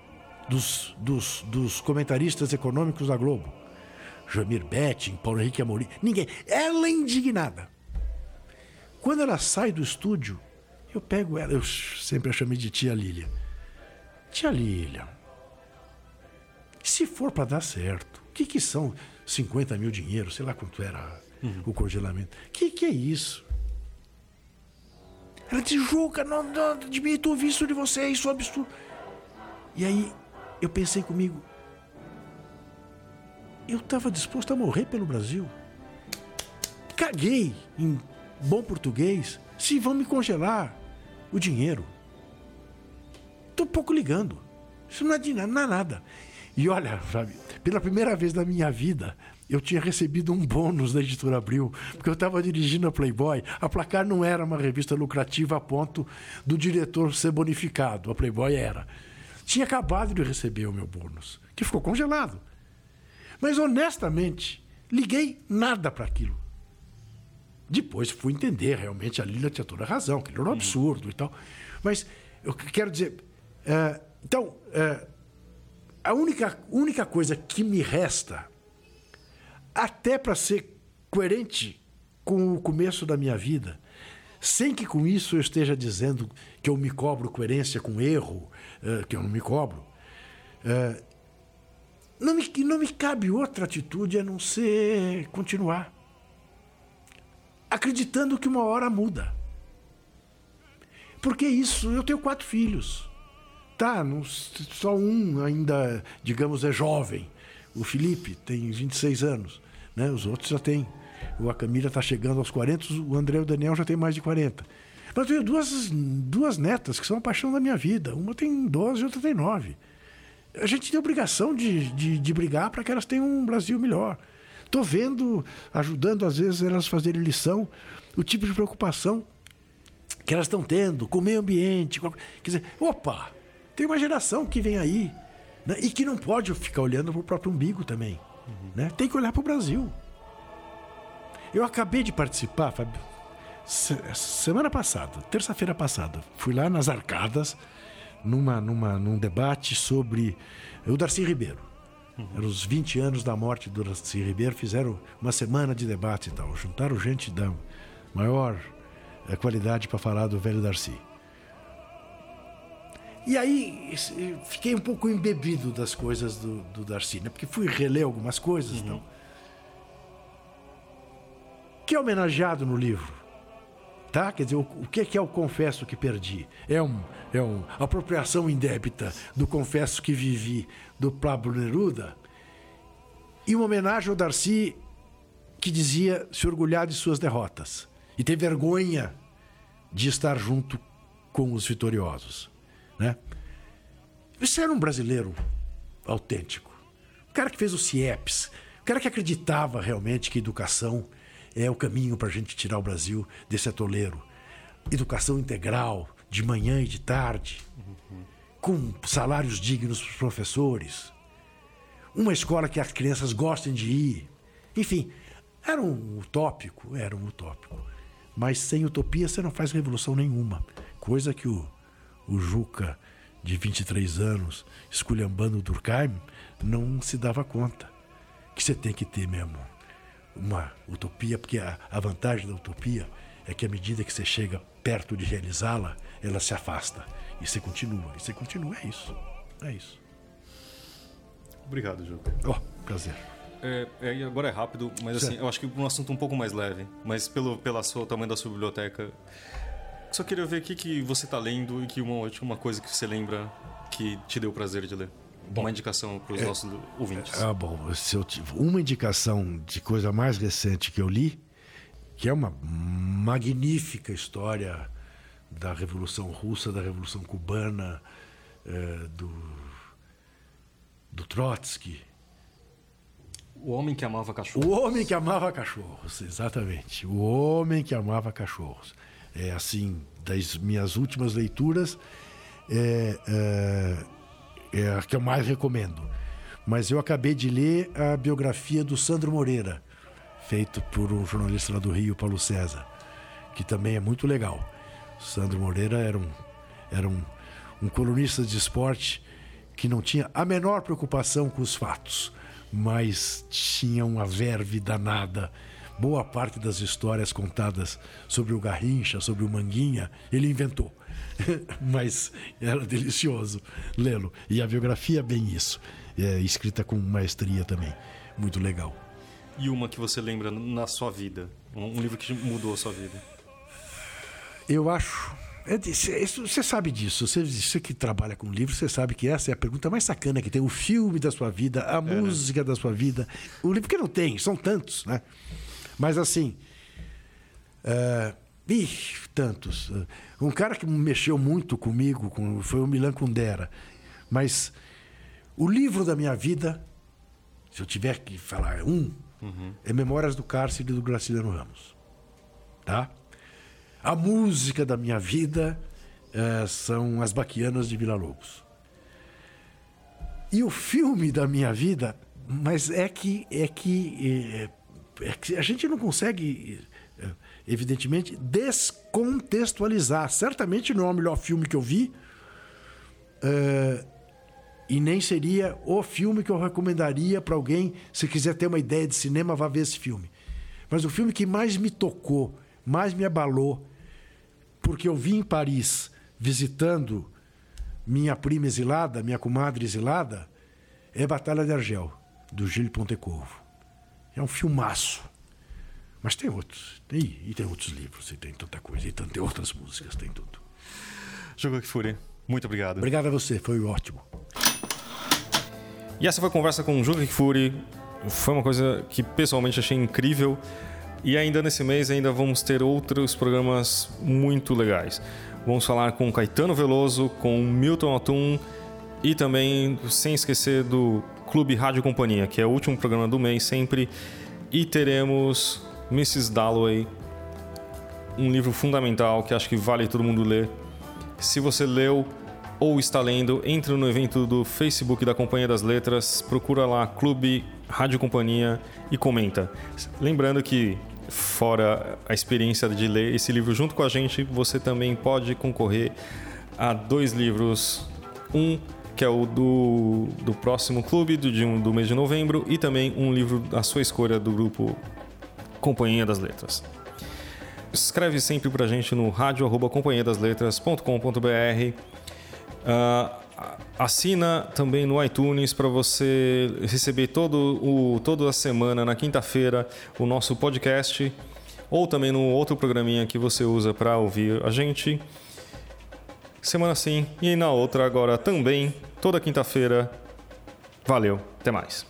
dos, dos, dos, comentaristas econômicos da Globo. Jamir Betting, Paulo Henrique Amorim, ninguém. Ela indignada. Quando ela sai do estúdio, eu pego ela, eu sempre a chamei de tia Lília. Tia Lília, se for para dar certo, o que, que são 50 mil dinheiro, sei lá quanto era uhum. o congelamento. Que que é isso? Ela disse, Juca, não, não admito ouvir isso de você, isso é absurdo. E aí eu pensei comigo, eu estava disposto a morrer pelo Brasil. Caguei, em bom português, se vão me congelar o dinheiro. Estou pouco ligando. Isso não é de nada, não é nada. E olha, sabe, pela primeira vez na minha vida, eu tinha recebido um bônus da editora Abril, porque eu estava dirigindo a Playboy. A Placar não era uma revista lucrativa a ponto do diretor ser bonificado. A Playboy era. Tinha acabado de receber o meu bônus, que ficou congelado. Mas honestamente, liguei nada para aquilo. Depois fui entender, realmente a Lila tinha toda a razão, que era um absurdo e tal. Mas eu quero dizer. Uh, então, uh, a única, única coisa que me resta, até para ser coerente com o começo da minha vida, sem que com isso eu esteja dizendo que eu me cobro coerência com erro, uh, que eu não me cobro, não, me, não me cabe outra atitude a não ser continuar. Acreditando que uma hora muda. Porque isso, eu tenho quatro filhos. Tá, não, só um ainda, digamos, é jovem. O Felipe tem 26 anos, né? os outros já têm. A Camila está chegando aos 40, o André e o Daniel já têm mais de 40. Mas eu tenho duas, duas netas que são a paixão da minha vida. Uma tem 12 e outra tem 9. A gente tem a obrigação de, de, de brigar para que elas tenham um Brasil melhor. Estou vendo, ajudando às vezes elas fazerem lição, o tipo de preocupação que elas estão tendo com o meio ambiente. Quer dizer, opa, tem uma geração que vem aí né? e que não pode ficar olhando para o próprio umbigo também. Uhum. Né? Tem que olhar para o Brasil. Eu acabei de participar, Fábio, semana passada, terça-feira passada, fui lá nas arcadas numa, numa, num debate sobre o Darcy Ribeiro. Uhum. Eram os 20 anos da morte do Darcy Ribeiro, fizeram uma semana de debate e tal. Juntaram gente da maior eh, qualidade para falar do velho Darcy. E aí fiquei um pouco embebido das coisas do, do Darcy, né? Porque fui reler algumas coisas uhum. então. Que é homenageado no livro. Tá? Quer dizer, o, o que, é que é o confesso que perdi? É um, é uma apropriação indébita do confesso que vivi do Pablo Neruda e uma homenagem ao Darcy que dizia se orgulhar de suas derrotas e ter vergonha de estar junto com os vitoriosos. Né? Isso era um brasileiro autêntico. O cara que fez o CIEPS, o cara que acreditava realmente que educação é o caminho para a gente tirar o Brasil desse atoleiro. Educação integral, de manhã e de tarde, uhum. Com salários dignos para os professores. Uma escola que as crianças gostem de ir. Enfim, era um utópico, era um utópico. Mas sem utopia você não faz revolução nenhuma. Coisa que o o Juca, de 23 anos, esculhambando o Durkheim, não se dava conta que você tem que ter mesmo uma utopia, porque a, a vantagem da utopia é que à medida que você chega perto de realizá-la, ela se afasta. E você continua, e você continua, é isso. É isso. Obrigado, Juca. Oh, prazer. É, é, agora é rápido, mas assim, eu acho que um assunto um pouco mais leve. Mas pelo pela sua, tamanho da sua biblioteca, só queria ver o que, que você está lendo e que uma, uma coisa que você lembra que te deu prazer de ler. Bom, uma indicação para os é, nossos ouvintes. Ah, bom. Se eu tive uma indicação de coisa mais recente que eu li, que é uma magnífica história da Revolução Russa, da Revolução Cubana, é, do, do Trotsky. O Homem que Amava Cachorros. O Homem que Amava Cachorros, exatamente. O Homem que Amava Cachorros. É assim, das minhas últimas leituras, é, é, é a que eu mais recomendo. Mas eu acabei de ler a biografia do Sandro Moreira, feito por um jornalista lá do Rio, Paulo César, que também é muito legal. Sandro Moreira era um, era um, um colunista de esporte que não tinha a menor preocupação com os fatos, mas tinha uma verve danada. Boa parte das histórias contadas sobre o Garrincha, sobre o Manguinha, ele inventou. mas era delicioso lê-lo. E a biografia é bem isso. É escrita com maestria também. Muito legal. E uma que você lembra na sua vida? Um livro que mudou a sua vida? Eu acho. É você sabe disso. Você, você, que trabalha com livro, você sabe que essa é a pergunta mais sacana que tem. O filme da sua vida, a é, né? música né? da sua vida. O livro que não tem, são tantos, né? Mas assim. Uh, ih, tantos. Um cara que mexeu muito comigo com, foi o Milan Kundera. Mas o livro da minha vida, se eu tiver que falar um, uhum. é Memórias do Cárcere do Graciliano Ramos. Tá? A música da minha vida é, são As Baquianas de Vila Lobos. E o filme da minha vida, mas é que é que, é, é que a gente não consegue, é, evidentemente, descontextualizar. Certamente não é o melhor filme que eu vi. É, e nem seria o filme que eu recomendaria para alguém, se quiser ter uma ideia de cinema, vá ver esse filme. Mas o filme que mais me tocou, mais me abalou, porque eu vim em Paris visitando minha prima exilada, minha comadre exilada, é Batalha de Argel, do Gilles Pontecorvo. É um filmaço. Mas tem outros. Tem, e tem outros livros, e tem tanta coisa, e tem outras músicas, tem tudo. Jogo Kifuri, muito obrigado. Obrigado a você, foi ótimo. E essa foi a conversa com o Juca Kifuri. Foi uma coisa que pessoalmente achei incrível. E ainda nesse mês ainda vamos ter outros programas muito legais. Vamos falar com Caetano Veloso, com Milton Atum e também, sem esquecer, do Clube Rádio Companhia, que é o último programa do mês sempre. E teremos Mrs. Dalloway, um livro fundamental que acho que vale todo mundo ler. Se você leu ou está lendo, entre no evento do Facebook da Companhia das Letras, procura lá Clube Rádio Companhia e comenta. Lembrando que fora a experiência de ler esse livro junto com a gente, você também pode concorrer a dois livros. Um que é o do, do próximo clube do, de um, do mês de novembro e também um livro da sua escolha do grupo Companhia das Letras. Escreve sempre pra gente no rádio@companhiadasletras.com.br. Uh, assina também no iTunes para você receber todo o, toda a semana, na quinta-feira, o nosso podcast ou também no outro programinha que você usa para ouvir a gente. Semana sim e na outra agora também, toda quinta-feira. Valeu, até mais.